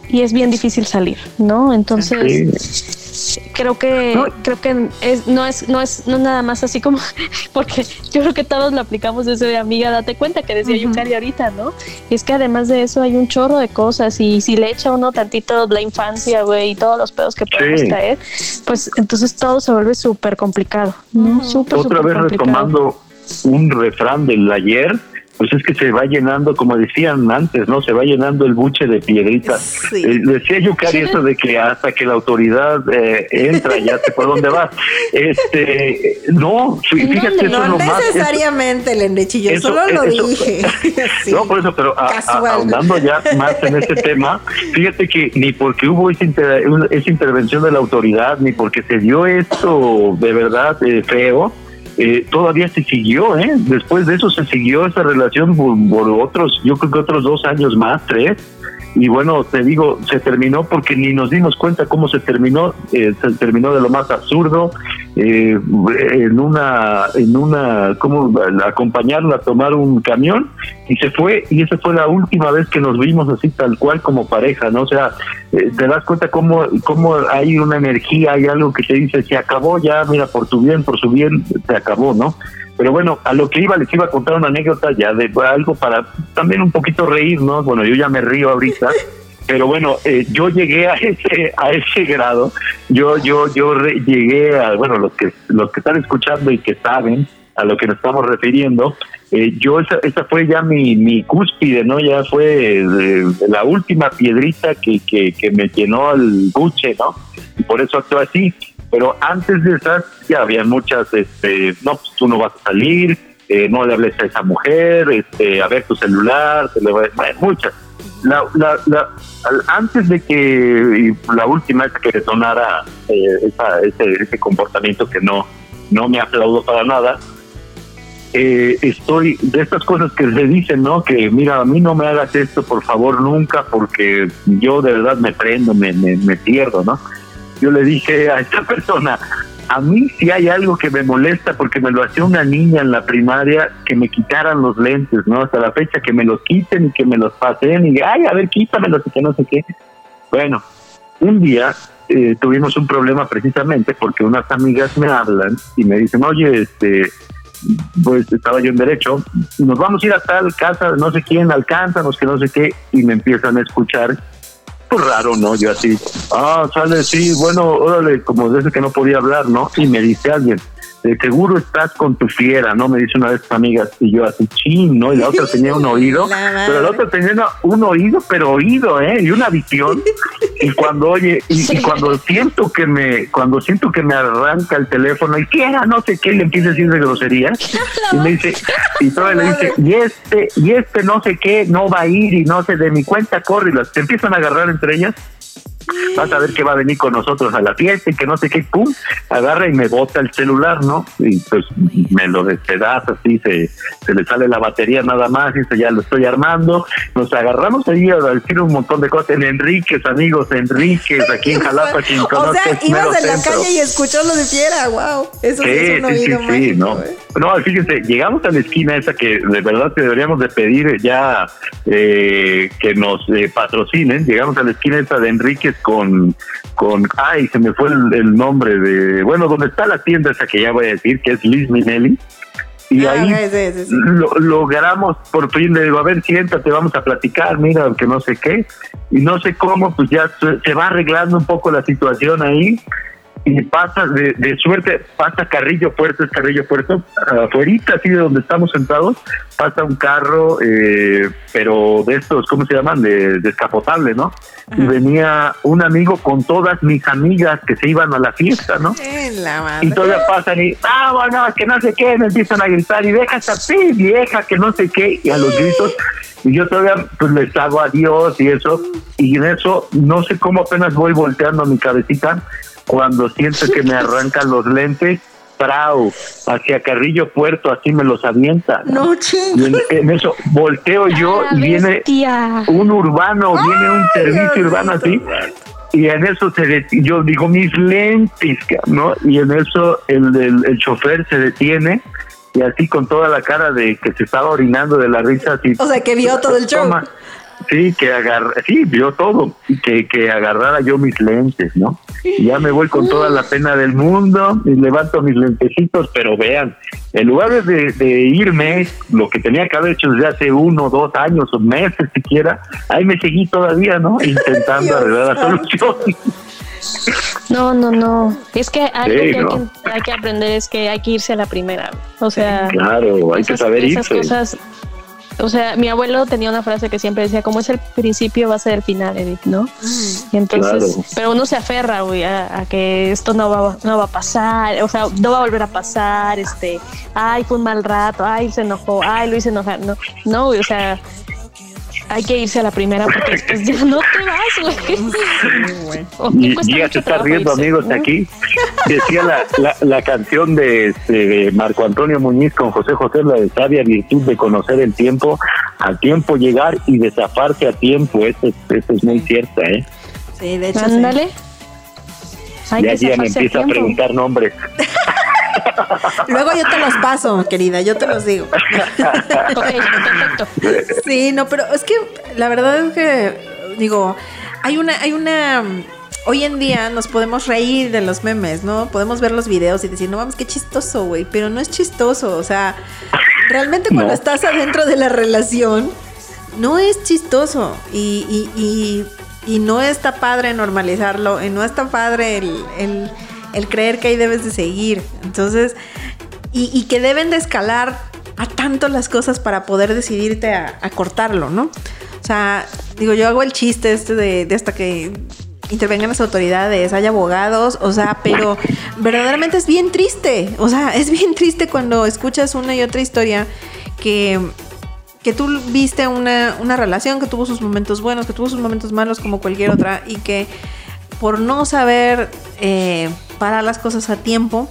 y es bien difícil salir, ¿no? Entonces creo que no. creo que es, no es no es no nada más así como [LAUGHS] porque yo creo que todos lo aplicamos desde de amiga date cuenta que decía Yukari ahorita no y es que además de eso hay un chorro de cosas y si le echa uno tantito la infancia güey y todos los pedos que podemos caer pues entonces todo se vuelve súper complicado no súper otra vez retomando un refrán del ayer pues es que se va llenando, como decían antes, ¿no? Se va llenando el buche de piedritas. Eh, decía Yukari eso de que hasta que la autoridad eh, entra, ya sé por dónde va. Este, no, fíjate, no, eso no necesariamente, Lendechi, yo solo lo dije. [LAUGHS] No, por eso, pero ahondando ya más en este tema, fíjate que ni porque hubo esa, esa intervención de la autoridad, ni porque se dio esto de verdad eh, feo, eh, todavía se siguió, ¿eh? Después de eso se siguió esa relación por, otros, yo creo que otros dos años más, tres. Y bueno, te digo, se terminó porque ni nos dimos cuenta cómo se terminó. Eh, se terminó de lo más absurdo, eh, en una, en una, como acompañarla a tomar un camión y se fue y esa fue la última vez que nos vimos así tal cual como pareja, ¿no? O sea, eh, te das cuenta cómo, cómo hay una energía, hay algo que te dice, se acabó ya, mira, por tu bien, por su bien, se acabó, ¿no? Pero bueno, a lo que iba, les iba a contar una anécdota ya de algo para también un poquito reír, ¿no? Bueno, yo ya me río ahorita. [LAUGHS] pero bueno eh, yo llegué a [LAUGHS] ese a ese grado. Yo yo yo llegué a bueno los que los que están escuchando y que saben a lo que nos estamos refiriendo eh, yo esa, esa fue ya mi, mi cúspide no ya fue eh, la última piedrita que, que, me llenó el buche no y por eso actué así. Pero antes de esas ya había muchas este no pues tú no vas a salir no le hables a esa mujer este a ver tu celular te le muchas la, la, la, antes de que la última vez que sonara eh, ese, ese, comportamiento que no, no me aplaudo para nada, eh, estoy de estas cosas que se dicen, ¿no? Que mira, a mí no me hagas esto, por favor, nunca, porque yo de verdad me prendo, me, me, me pierdo, ¿no? Yo le dije a esta [LAUGHS] persona, a mí si hay algo que me molesta porque me lo hacía una niña en la primaria que me quitaran los lentes, ¿no? Hasta la fecha que me los quiten y que me los pasen y ay, a ver, quítamelos y que no sé qué. Bueno, un día eh, tuvimos un problema precisamente porque unas amigas me hablan y me dicen, oye, este, pues estaba yo en derecho, nos vamos a ir a tal casa, no sé quién, alcánzanos, que no sé qué, y me empiezan a escuchar raro, ¿no? Yo así, ah, sale, sí, bueno, órale, como desde que no podía hablar, ¿no? Y me dice alguien, de seguro estás con tu fiera, ¿no? Me dice una de sus amigas y yo así, chin, ¿no? Y la otra tenía un oído, [LAUGHS] pero la otra tenía un oído, pero oído, ¿eh? Y una visión. y cuando oye, y, cuando [LAUGHS] siento que me, cuando siento que me arranca el teléfono y quiera, no sé qué, le empieza a decir de grosería [LAUGHS] y me dice, y todavía le dice, y este, y este no sé qué, no va a ir y no sé, de mi cuenta corre y las te empiezan a agarrar entre ellas vas a ver que va a venir con nosotros a la fiesta y que no sé qué, pum, agarra y me bota el celular, ¿no? Y pues me lo despedaza, así se, se le sale la batería nada más, y eso ya lo estoy armando. Nos agarramos ahí a decir un montón de cosas en Enríquez, amigos, Enríquez, aquí en Jalapa, quien O sea, ibas en la calle y escuchó lo de fiera, wow. Eso sí, es un oído sí, sí, no. ¿eh? No, fíjense, llegamos a la esquina esa que de verdad que deberíamos de pedir ya eh, que nos eh, patrocinen. Llegamos a la esquina esa de Enríquez con, con, ay, se me fue el, nombre de, bueno, donde está la tienda esa que ya voy a decir, que es Liz Minelli. Y ah, ahí Lo, logramos por fin, le digo, a ver, siéntate, vamos a platicar, mira, que no sé qué. Y no sé cómo, pues ya se va arreglando un poco la situación ahí y pasa de, suerte, pasa Carrillo Puerto, es Carrillo Puerto, afuera, así de donde estamos sentados, pasa un carro, eh, pero de estos, ¿cómo se llaman? De descapotable, ¿no? Y venía un amigo con todas mis amigas que se iban a la fiesta, ¿no? y todavía pasan y, ah, bueno, que no sé qué, me empiezan a gritar y deja esta sí, vieja, que no sé qué, y a los gritos, y yo todavía pues les hago adiós y eso, y en eso no sé cómo apenas voy volteando mi cabecita cuando siento que me [LAUGHS] arrancan los lentes, Prau, hacia Carrillo Puerto, así me los avienta. No, y en, eso volteo yo y viene un urbano, viene un servicio urbano así. Y en eso se yo digo mis lentes, ¿no? Y en eso el, el, el chofer se detiene y así con toda la cara de que se estaba orinando de la risa. Así, o sea, que vio todo el show. Sí, que agarra, sí, vio todo, que, que agarrara yo mis lentes, ¿no? Y ya me voy con toda la pena del mundo y levanto mis lentecitos, pero vean, en lugar de, de irme, lo que tenía que haber hecho desde hace uno, dos años o meses siquiera, ahí me seguí todavía, ¿no? Intentando arreglar la solución. No, no, no. Es que algo que, hay que, hay que aprender es que hay que irse a la primera. O sea, claro, hay que saber irse. Cosas, o sea, mi abuelo tenía una frase que siempre decía, como es el principio, va a ser el final, Edith, ¿no? Mm. Entonces, pero uno se aferra, güey, a, que esto no va, no va a pasar, o sea, no va a volver a pasar, este, ay, fue un mal rato, ay, se enojó, ay, lo hice enojar, no, no, güey, o sea, hay que irse a la primera porque [LAUGHS] después ya no te vas, güey. [LAUGHS] y, ya se está riendo, amigos, aquí. [LAUGHS] Decía la, la, canción de, este, Marco Antonio Muñiz con José José, la de sabia virtud de conocer el tiempo, a tiempo llegar y desafarse a tiempo. Esto, es muy cierto, ¿eh? Sí, de hecho. Ándale. Ya, ya me empieza a preguntar nombres. [LAUGHS] Luego yo te los paso, querida, yo te los digo. [LAUGHS] Sí, no, pero es que la verdad es que, digo, hay una, hay una hoy en día nos podemos reír de los memes, ¿no? Podemos ver los videos y decir, no vamos, qué chistoso, güey, pero no es chistoso, o sea, realmente cuando estás adentro de la relación, no es chistoso y, y, y, no está padre normalizarlo y no está padre el el creer que ahí debes de seguir. Entonces, y, que deben de escalar a tanto las cosas para poder decidirte a, cortarlo, ¿no? O sea, digo, yo hago el chiste este de, hasta que intervengan las autoridades, hay abogados, o sea, pero verdaderamente es bien triste, o sea, es bien triste cuando escuchas una y otra historia que, que tú viste una, una relación que tuvo sus momentos buenos, que tuvo sus momentos malos como cualquier otra y que por no saber eh, parar las cosas a tiempo,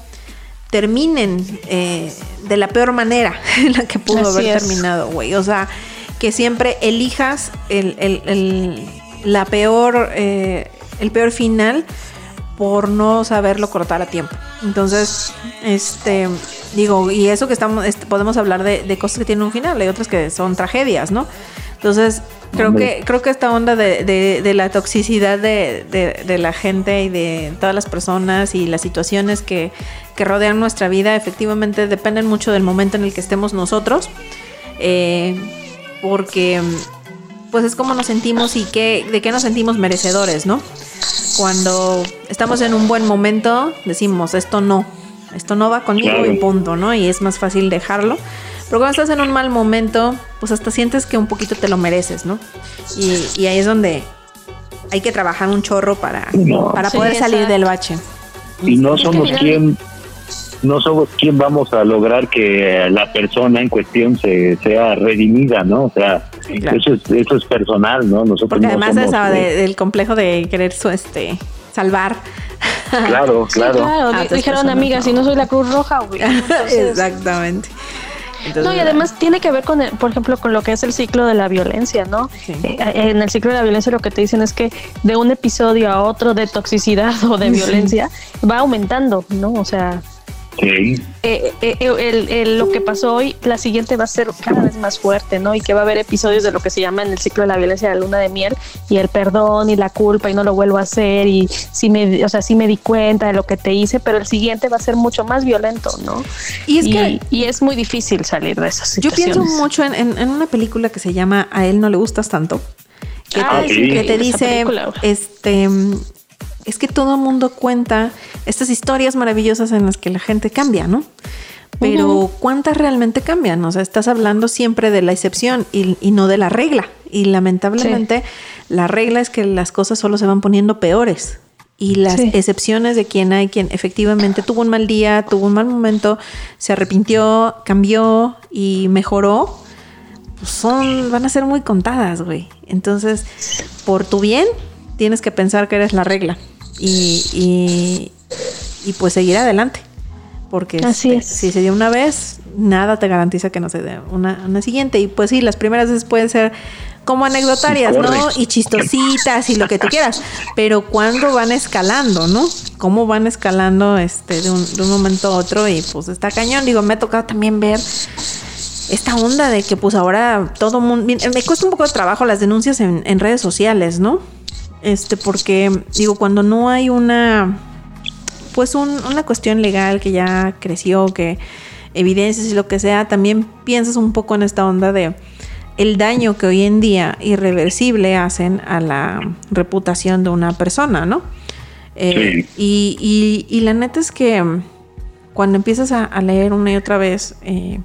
terminen eh, de la peor manera [LAUGHS] en la que pudo haber terminado, güey. O sea, que siempre elijas el, la peor, eh, el peor final por no saberlo cortar a tiempo. Entonces, este, digo, y eso que estamos, este, podemos hablar de, de, cosas que tienen un final, hay otras que son tragedias, ¿no? Entonces, Creo que, creo que esta onda de, de, la toxicidad de, de, la gente y de todas las personas y las situaciones que, que, rodean nuestra vida efectivamente dependen mucho del momento en el que estemos nosotros. Eh, porque pues es como nos sentimos y qué, de qué nos sentimos merecedores, ¿no? Cuando estamos en un buen momento, decimos, esto no, esto no va conmigo y punto, ¿no? Y es más fácil dejarlo. Pero cuando estás en un mal momento, pues hasta sientes que un poquito te lo mereces, ¿no? Y, ahí es donde hay que trabajar un chorro para, para poder salir del bache. Y no somos quien no somos quien vamos a lograr que la persona en cuestión se sea redimida, ¿no? O sea, eso, es, eso es personal, ¿no? Nosotros Porque además del complejo de querer su, este salvar. Claro, claro. claro, dijeron amigas, si no soy la Cruz Roja, güey. [LAUGHS] Exactamente. No, y además tiene que ver con, por ejemplo, con lo que es el ciclo de la violencia, ¿no? Eh, en el ciclo de la violencia lo que te dicen es que de un episodio a otro de toxicidad [LAUGHS] o de violencia va aumentando, ¿no? O sea, eh, eh, eh, lo que pasó hoy, la siguiente va a ser cada vez más fuerte, ¿no? Y que va a haber episodios de lo que se llama en el ciclo de la violencia de la luna de miel y el perdón y la culpa y no lo vuelvo a hacer y sí me, o sea, sí me di cuenta de lo que te hice, pero el siguiente va a ser mucho más violento, ¿no? Y es, que, y es muy difícil salir de esas situaciones. Yo pienso mucho en, una película que se llama A él no le gustas tanto. Que, que te dice, este, es que todo el mundo cuenta estas historias maravillosas en las que la gente cambia, ¿no? Pero ¿cuántas realmente cambian? O sea, estás hablando siempre de la excepción y, no de la regla. Y lamentablemente la regla es que las cosas solo se van poniendo peores. Y las excepciones de quien hay quien efectivamente tuvo un mal día, tuvo un mal momento, se arrepintió, cambió y mejoró, pues son, van a ser muy contadas, güey. Entonces, por tu bien, tienes que pensar que eres la regla y, y, pues seguir adelante. Porque este, si se dio una vez, nada te garantiza que no se dé una, una siguiente. Y pues sí, las primeras veces pueden ser como anecdotarias, ¿no? Y chistositas y lo que tú quieras. Pero cuando van escalando, ¿no? Cómo van escalando este de un, de un momento a otro y pues está cañón. Digo, me ha tocado también ver esta onda de que pues ahora todo mundo... Me cuesta un poco de trabajo las denuncias en, en redes sociales, ¿no? Este, porque, digo, cuando no hay una, pues una cuestión legal que ya creció, que evidencias y lo que sea, también piensas un poco en esta onda de el daño que hoy en día irreversible hacen a la reputación de una persona, ¿no? Eh, y, y, la neta es que cuando empiezas a, leer una y otra vez eh,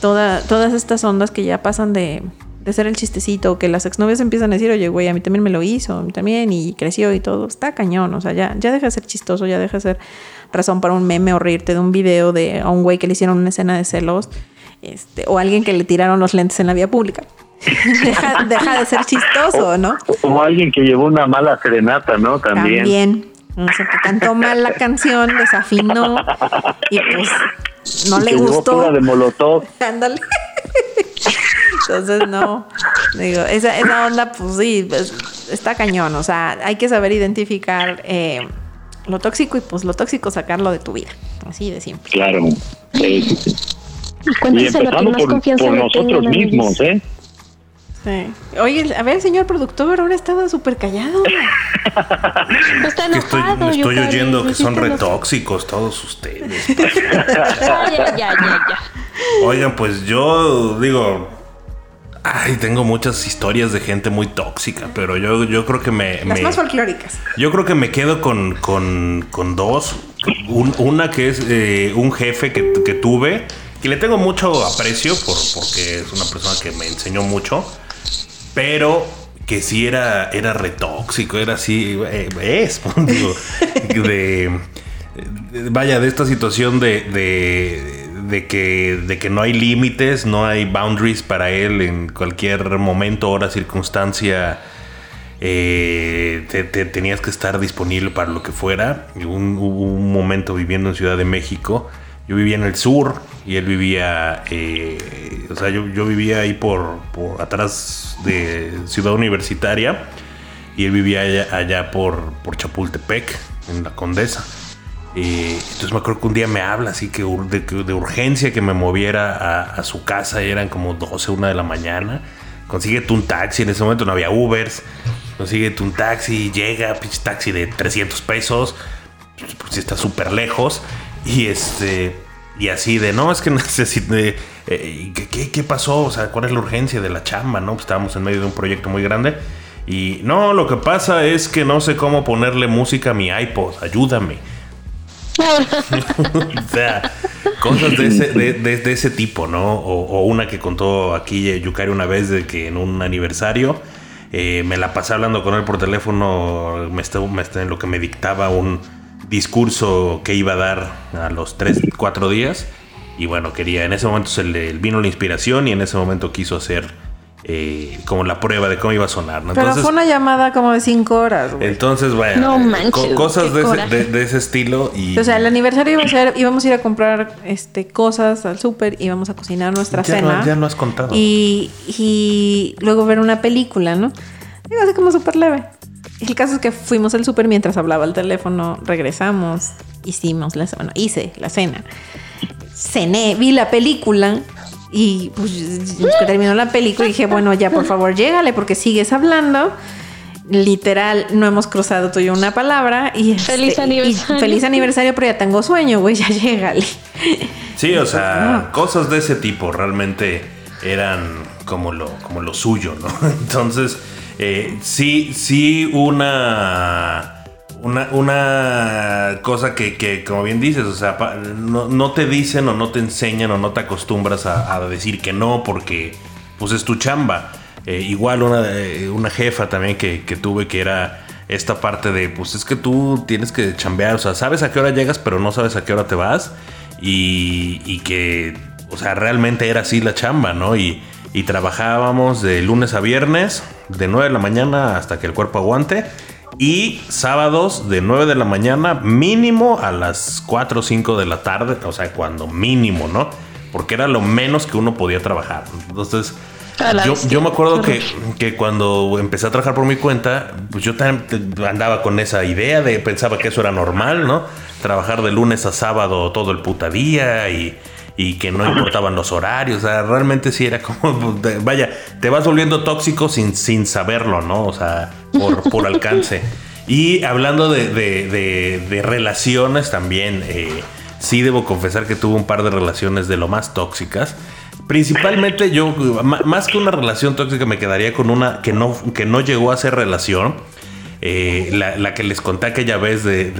todas estas ondas que ya pasan de de ser el chistecito, que las exnovias empiezan a decir, oye, güey, a mí también me lo hizo, a mí también, y creció y todo, está cañón, o sea, ya, ya deja de ser chistoso, ya deja de ser razón para un meme o reírte de un video de a un güey que le hicieron una escena de celos, este, o alguien que le tiraron los lentes en la vía pública. [LAUGHS] deja, de ser chistoso, ¿no? O alguien que llevó una mala serenata, ¿no? También. También. O sea, que cantó mal la canción, desafinó y pues no le gustó. de molotov. Ándale. Entonces, no, digo, esa, esa onda, pues sí, pues, está cañón. O sea, hay que saber identificar eh, lo tóxico y pues lo tóxico sacarlo de tu vida. Así de siempre. Claro. Sí. Y empezando por, por nosotros mismos, ¿eh? Sí. Oye, a ver, señor productor, ahora estaba súper callado. [LAUGHS] Está enojado. Estoy, estoy oyendo que son retóxicos todos ustedes. [LAUGHS] ya, ya, ya, ya. Oigan, pues yo digo, Ay, tengo muchas historias de gente muy tóxica, pero yo, yo creo que me... Las más folclóricas. Yo creo que me quedo con, con, con dos. una que es eh, un jefe que, que, tuve, que le tengo mucho aprecio por, porque es una persona que me enseñó mucho, pero que sí era, era retóxico, era así, eh, es, [LAUGHS] digo, de, vaya, de esta situación de de que, de que no hay límites, no hay boundaries para él en cualquier momento, hora, circunstancia. Eh, te, tenías que estar disponible para lo que fuera. Un, hubo un momento viviendo en Ciudad de México. Yo vivía en el sur y él vivía, eh, o sea, yo, vivía ahí por, por, atrás de Ciudad Universitaria y él vivía allá, allá por, por Chapultepec, en la Condesa entonces me acuerdo que un día me habla así que de, urgencia que me moviera a, su casa, eran como 12, 1 de la mañana. Consíguete un taxi, en ese momento no había Ubers. Consíguete un taxi, llega, pinche taxi de 300 pesos, pues si está súper lejos. Y este, y así de, no, es que [LAUGHS] necesito, eh, ¿qué, ¿qué, pasó? O sea, ¿cuál es la urgencia de la chamba? No, pues estábamos en medio de un proyecto muy grande. Y no, lo que pasa es que no sé cómo ponerle música a mi iPod, ayúdame. [LAUGHS] o sea, cosas de ese, de, de- de ese tipo, ¿no? O, una que contó aquí eh, Yukari una vez de que en un aniversario eh, me la pasé hablando con él por teléfono, me estuvo, me en lo que me dictaba un discurso que iba a dar a los 3, 4 días. Y bueno, quería, en ese momento se le vino la inspiración y en ese momento quiso hacer eh, como la prueba de cómo iba a sonar, ¿no? Pero fue una llamada como de cinco horas, entonces, bueno, No manches, co- cosas de ese, de- de ese estilo y... O sea, el aniversario iba a ser, íbamos a ir a comprar este cosas al súper, íbamos a cocinar nuestra Ya no- ya no has contado. Y, y luego ver una película, ¿no? Digo, así como súper leve. El caso es que fuimos al súper mientras hablaba el teléfono, regresamos, hicimos la bueno, hice la cena. Cené, vi la película y pues terminó la película y dije, bueno, ya por favor, llégale porque sigues hablando. Literal, no hemos cruzado tú y yo una palabra. Y este, Feliz y aniversario. feliz aniversario, pero ya tengo sueño, güey, ya llégale. Sí, o sea, cosas de ese tipo realmente eran como lo, como lo suyo, ¿no? [LAUGHS] Entonces, eh, sí, sí, una. Una, cosa que, que, como bien dices, o sea, no, no te dicen o no te enseñan o no te acostumbras a, a decir que no porque pues es tu chamba. Eh, igual una, eh, una jefa también que, que tuve que era esta parte de, pues es que tú tienes que chambear, o sea, sabes a qué hora llegas, pero no sabes a qué hora te vas. Y, y que, o sea, realmente era así la chamba, ¿no? Y, y trabajábamos de lunes a viernes, de 9 de la mañana hasta que el cuerpo aguante. Y sábados de 9 de la mañana mínimo a las 4 o 5 de la tarde, o sea, cuando mínimo, ¿no? Porque era lo menos que uno podía trabajar. Entonces, yo, yo me acuerdo que, que cuando empecé a trabajar por mi cuenta, pues yo también andaba con esa idea de pensaba que eso era normal, ¿no? Trabajar de lunes a sábado todo el puta día y, y que no importaban los horarios. O sea, realmente sí era como, [LAUGHS] vaya, te vas volviendo tóxico sin, sin saberlo, ¿no? O sea, por, alcance. Y hablando de, de- de- relaciones también, eh, sí debo confesar que tuve un par de relaciones de lo más tóxicas. Principalmente yo, más que una relación tóxica, me quedaría con una que no, que no llegó a ser relación. Eh, la, la que les conté aquella vez de,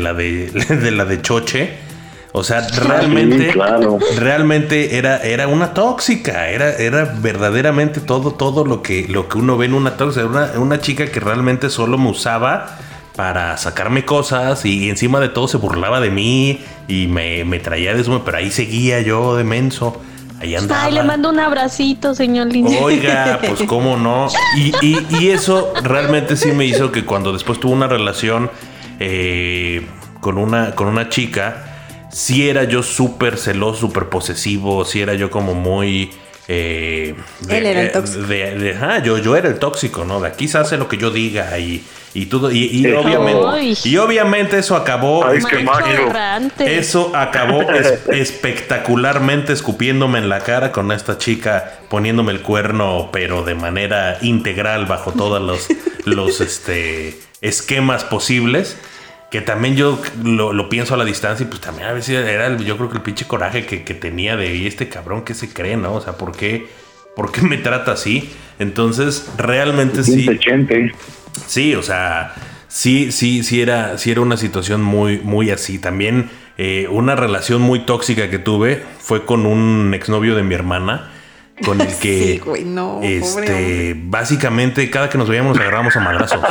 la [LAUGHS] de la de Choche. O sea, realmente, Sí, claro. realmente era, era una tóxica. Era, era verdaderamente todo, todo lo que, lo que uno ve en una tóxica. Era Una, una chica que realmente solo me usaba para sacarme cosas y encima de todo se burlaba de mí y me, me traía de eso, pero ahí seguía yo de menso. Ahí andaba. Ay, le mando un abracito, señor Lindsay. Oiga, pues cómo no. Y, y- y eso realmente sí me hizo que cuando después tuve una relación eh, con, una, con una chica, sí era yo súper celoso, súper posesivo, sí era yo como muy... eh, Él era el tóxico. de- de- ajá, yo, yo era el tóxico, ¿no? De aquí se hace lo que yo diga y, y todo. Y, obviamente, y obviamente eso acabó... Ay, qué eso acabó [LAUGHS] es- espectacularmente escupiéndome en la cara con esta chica poniéndome el cuerno, pero de manera integral bajo todos los, los este, esquemas posibles. Que también yo lo, lo pienso a la distancia y pues también a veces era el- yo creo que el pinche coraje que, que tenía de "Y este cabrón que se cree, ¿no? O sea, ¿por qué, ¿por qué me trata así? Entonces, realmente sí. 180. Sí, o sea, sí, sí, sí era, sí era una situación muy, muy así. También eh, una relación muy tóxica que tuve fue con un exnovio de mi hermana, con el [LAUGHS] que, Sí, güey, no, pobre este, básicamente cada que nos veíamos nos agarrábamos a madrazos. [LAUGHS]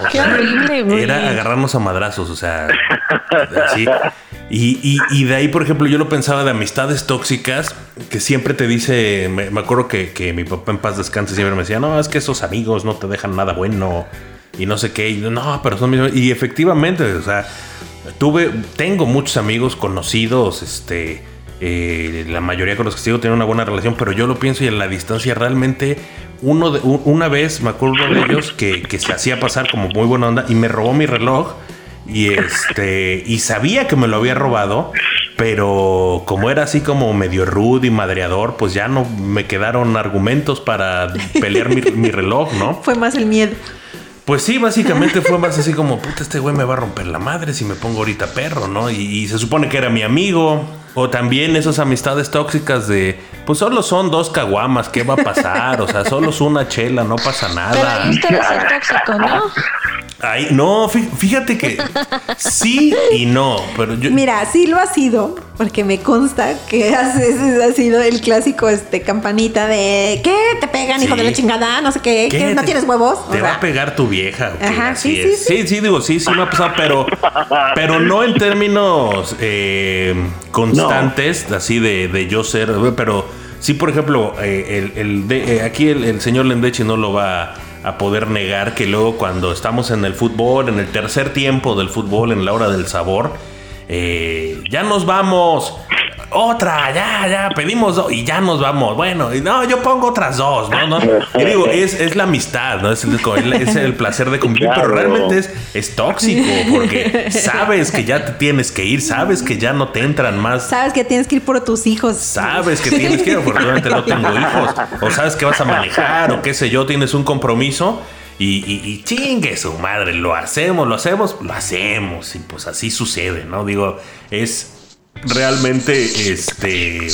O Qué sea, horrible, güey. Era agarrarnos a madrazos, o sea, así. Y, y- y de ahí, por ejemplo, yo lo pensaba de amistades tóxicas, que siempre te dice, me, me acuerdo que, que mi papá en paz descanse siempre me decía, no, es que esos amigos no te dejan nada bueno y no sé qué, y no, pero son mis Y efectivamente, o sea, tuve, tengo muchos amigos conocidos, este, eh, la mayoría con los que sigo tienen una buena relación, pero yo lo pienso y en la distancia realmente, uno de, una vez me acuerdo de ellos que, que se hacía pasar como muy buena onda y me robó mi reloj y este y sabía que me lo había robado, pero como era así como medio rudo y madreador, pues ya no me quedaron argumentos para pelear mi, mi reloj, ¿no? [LAUGHS] Fue más el miedo. Pues sí, básicamente fue más así como, puta, este güey me va a romper la madre si me pongo ahorita perro, ¿no? Y, y se supone que era mi amigo. O también esas amistades tóxicas de, pues solo son dos caguamas, ¿qué va a pasar? O sea, solo es una chela, no pasa nada. ¿no? Ay, no, fí- fíjate que sí y no, pero yo... Mira, sí lo ha sido, porque me consta que has- ha sido el clásico este campanita de ¿qué? ¿Te pegan, hijo de la chingada? No sé qué, ¿Qué? ¿qué? ¿No Te- tienes huevos? O Te va sea, a pegar tu vieja. ¿o qué? Ajá, Así sí, sí, es. sí. sí, sí, digo, sí, sí me ha pasado, pero, pero no en términos eh, constantes, así de, de yo ser, pero sí, por ejemplo, eh, el, el de- eh, aquí el, el señor Lendechi no lo va a poder negar que luego cuando estamos en el fútbol, en el tercer tiempo del fútbol, en la hora del sabor, eh, ya nos vamos. Otra, ya, ya, pedimos dos y ya nos vamos. Bueno, y no, yo pongo otras dos, ¿no? no. Y digo, es, es la amistad, ¿no? Es el, es el placer de convivir, pero realmente es, es tóxico porque sabes que ya te tienes que ir, sabes que ya no te entran más. Sabes que tienes que ir por tus hijos. Sabes que tienes que ir, afortunadamente no tengo hijos. O sabes que vas a manejar, o qué sé yo, tienes un compromiso. Y, y, y chingue su madre, lo hacemos, lo hacemos, lo hacemos. Y pues así sucede, ¿no? Digo, es realmente este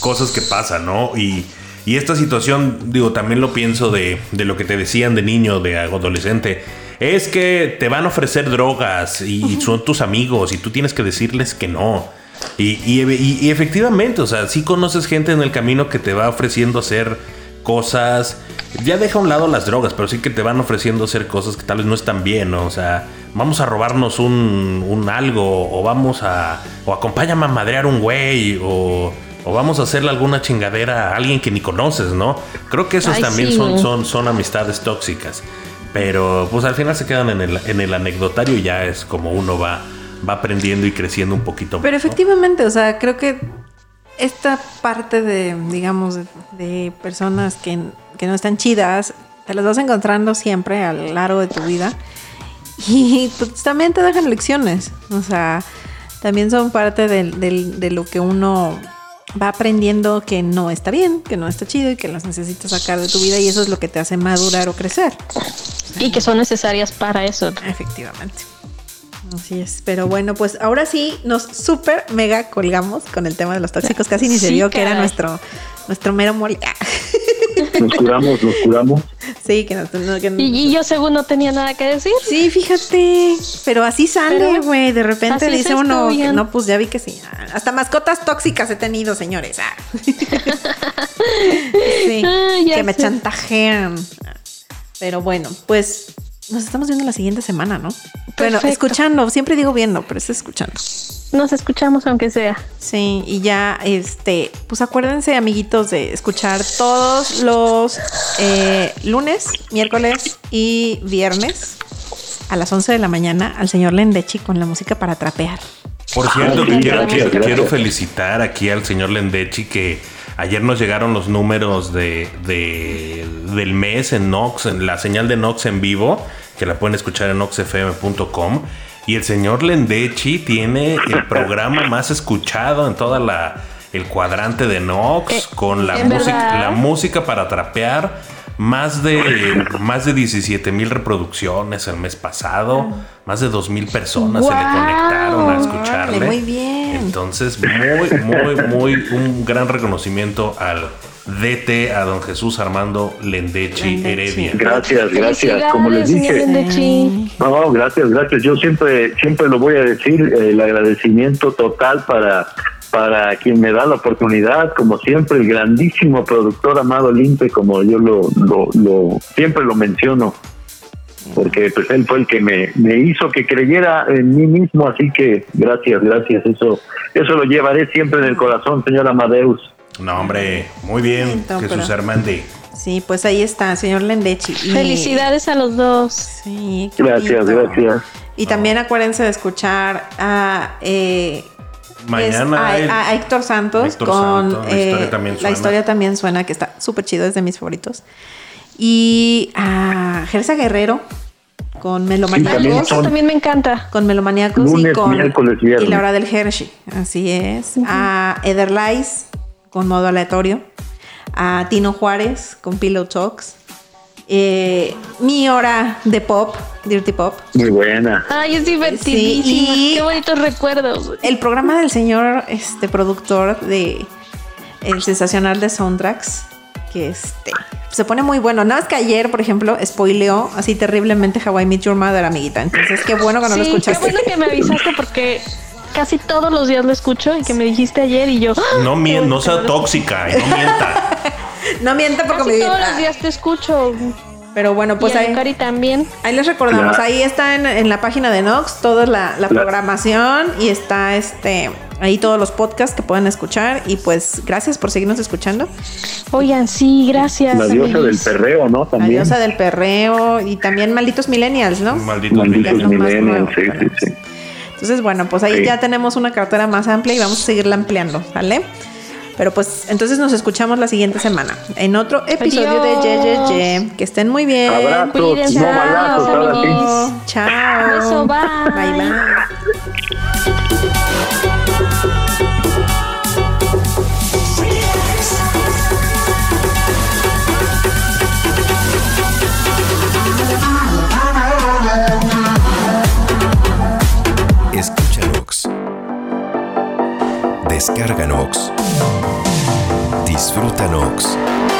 cosas que pasan, ¿no? Y, y esta situación, digo, también lo pienso de, de lo que te decían de niño, de adolescente. Es que te van a ofrecer drogas y son tus amigos y tú tienes que decirles que no. Y, y- y- y efectivamente, o sea, sí conoces gente en el camino que te va ofreciendo hacer cosas. Ya deja a un lado las drogas, pero sí que te van ofreciendo hacer cosas que tal vez no están bien, ¿no? O sea, vamos a robarnos un, un algo, o vamos a. O acompáñame a madrear un güey, o. O vamos a hacerle alguna chingadera a alguien que ni conoces, ¿no? Creo que esos Ay, también sí, son, son, son amistades tóxicas. Pero pues al final se quedan en el, en el anecdotario y ya es como uno va, va aprendiendo y creciendo un poquito más. Pero ¿no? efectivamente, o sea, creo que esta parte de, digamos, de, de personas que, que no están chidas, te las vas encontrando siempre a lo largo de tu vida. [LAUGHS] Y pues también te dejan lecciones. O sea, también son parte del- del- de lo que uno va aprendiendo que no está bien, que no está chido y que las necesitas sacar de tu vida y eso es lo que te hace madurar o crecer. Y que son necesarias para eso. Efectivamente. Así es. Pero bueno, pues ahora sí nos súper mega colgamos con el tema de los tóxicos. Casi ni se vio que era nuestro, nuestro mero mole. [LAUGHS] Nos curamos, nos curamos. sí, que, nos- no, que- Y, y yo según no tenía nada que decir. Sí, fíjate. Pero así sale, güey. De repente dice uno, que no, pues ya vi que sí. Ah, Hasta mascotas tóxicas he tenido, señores. Ah. [LAUGHS] sí, Ah, que me chantajean. Pero bueno, pues nos estamos viendo la siguiente semana, ¿no? Bueno, escuchando. Siempre digo viendo, pero es escuchando. Nos escuchamos aunque sea. Sí, y ya, este, pues acuérdense, amiguitos, de escuchar todos los eh, lunes, miércoles y viernes a las 11 de la mañana al señor Lendechi con la música para trapear. Por cierto, Ay, quiero felicitar aquí al señor Lendechi que ayer nos llegaron los números de, de- del mes en Nox, en la señal de Nox en vivo, que la pueden escuchar en noxfm.com. Y el señor Lendechi tiene el [LAUGHS] programa más escuchado en toda la el cuadrante de Nox Eh, con la ¿en música verdad? la música para trapear más de más de 17 mil reproducciones el mes pasado más de 2 mil personas se le conectaron a escucharle muy bien. Entonces muy muy muy un gran reconocimiento al DT a don Jesús Armando Lendechi Lendechi. Heredia Gracias, gracias. Como les dije, no, gracias, gracias. Yo siempre, siempre lo voy a decir, el agradecimiento total para, para quien me da la oportunidad, como siempre, el grandísimo productor Amado Limpe, como yo lo, lo, lo siempre lo menciono, porque pues él fue el que me, me hizo que creyera en mí mismo, así que gracias, gracias. Eso, eso lo llevaré siempre en el corazón, señor Amadeus. no hombre muy bien Bonito, Jesús pero- Armandi Sí, pues ahí está, señor Lendechi. Y- Felicidades a los dos. Sí, qué Gracias, bonito. gracias. Y también acuérdense de escuchar a, eh, mañana es a, a Héctor Santos Héctor con Santos, la eh, historia también la suena. historia también suena que está súper chido, es de mis favoritos. Y a Gersa Guerrero con también Melomaníacos. Eso son- también me encanta. con Melomaníacos y Lunes, con miércoles, viernes. y la hora del Hershey, así es. A Ederlice con modo aleatorio. A Tino Juárez con Pillow Talks. Eh, mi hora de pop, Dirty Pop. Muy buena. Ay, es divertidísima. Sí, y- Qué bonitos recuerdos. El programa del señor este productor de El Sensacional de Soundtracks, que este se pone muy bueno. Nada más que ayer, por ejemplo, spoileó así terriblemente Hawaii Meet Your Mother, amiguita. Entonces, qué bueno que no lo escuchaste. Qué bueno que me avisaste porque casi todos los días lo escucho y que me dijiste ayer y yo. ¡ah! No, Qué mien- bueno no sea tóxica y no mienta. [LAUGHS] No mienta porque Casi me todos los días te escucho. Pero bueno, pues y ahí, Cari también. ahí les recordamos. La- Ahí está en, en la página de Nox toda la, la programación y está este ahí todos los podcasts que pueden escuchar. Y pues gracias por seguirnos escuchando. Oigan, sí, gracias. La diosa del perreo, ¿no? La También. diosa del perreo y también malditos millennials, ¿no? Malditos millennials, sí, sí, sí. Entonces, bueno, pues ahí Sí. ya tenemos una cartera más amplia y vamos a seguirla ampliando, ¿vale? Pero pues entonces nos escuchamos la siguiente semana en otro episodio Adiós. de Ye, Ye, Ye. Que estén muy bien. Abrazos, Cuídense, no balazos. Chao. Eso, bye. Bye, bye. Descarga Nox. Disfruta Nox.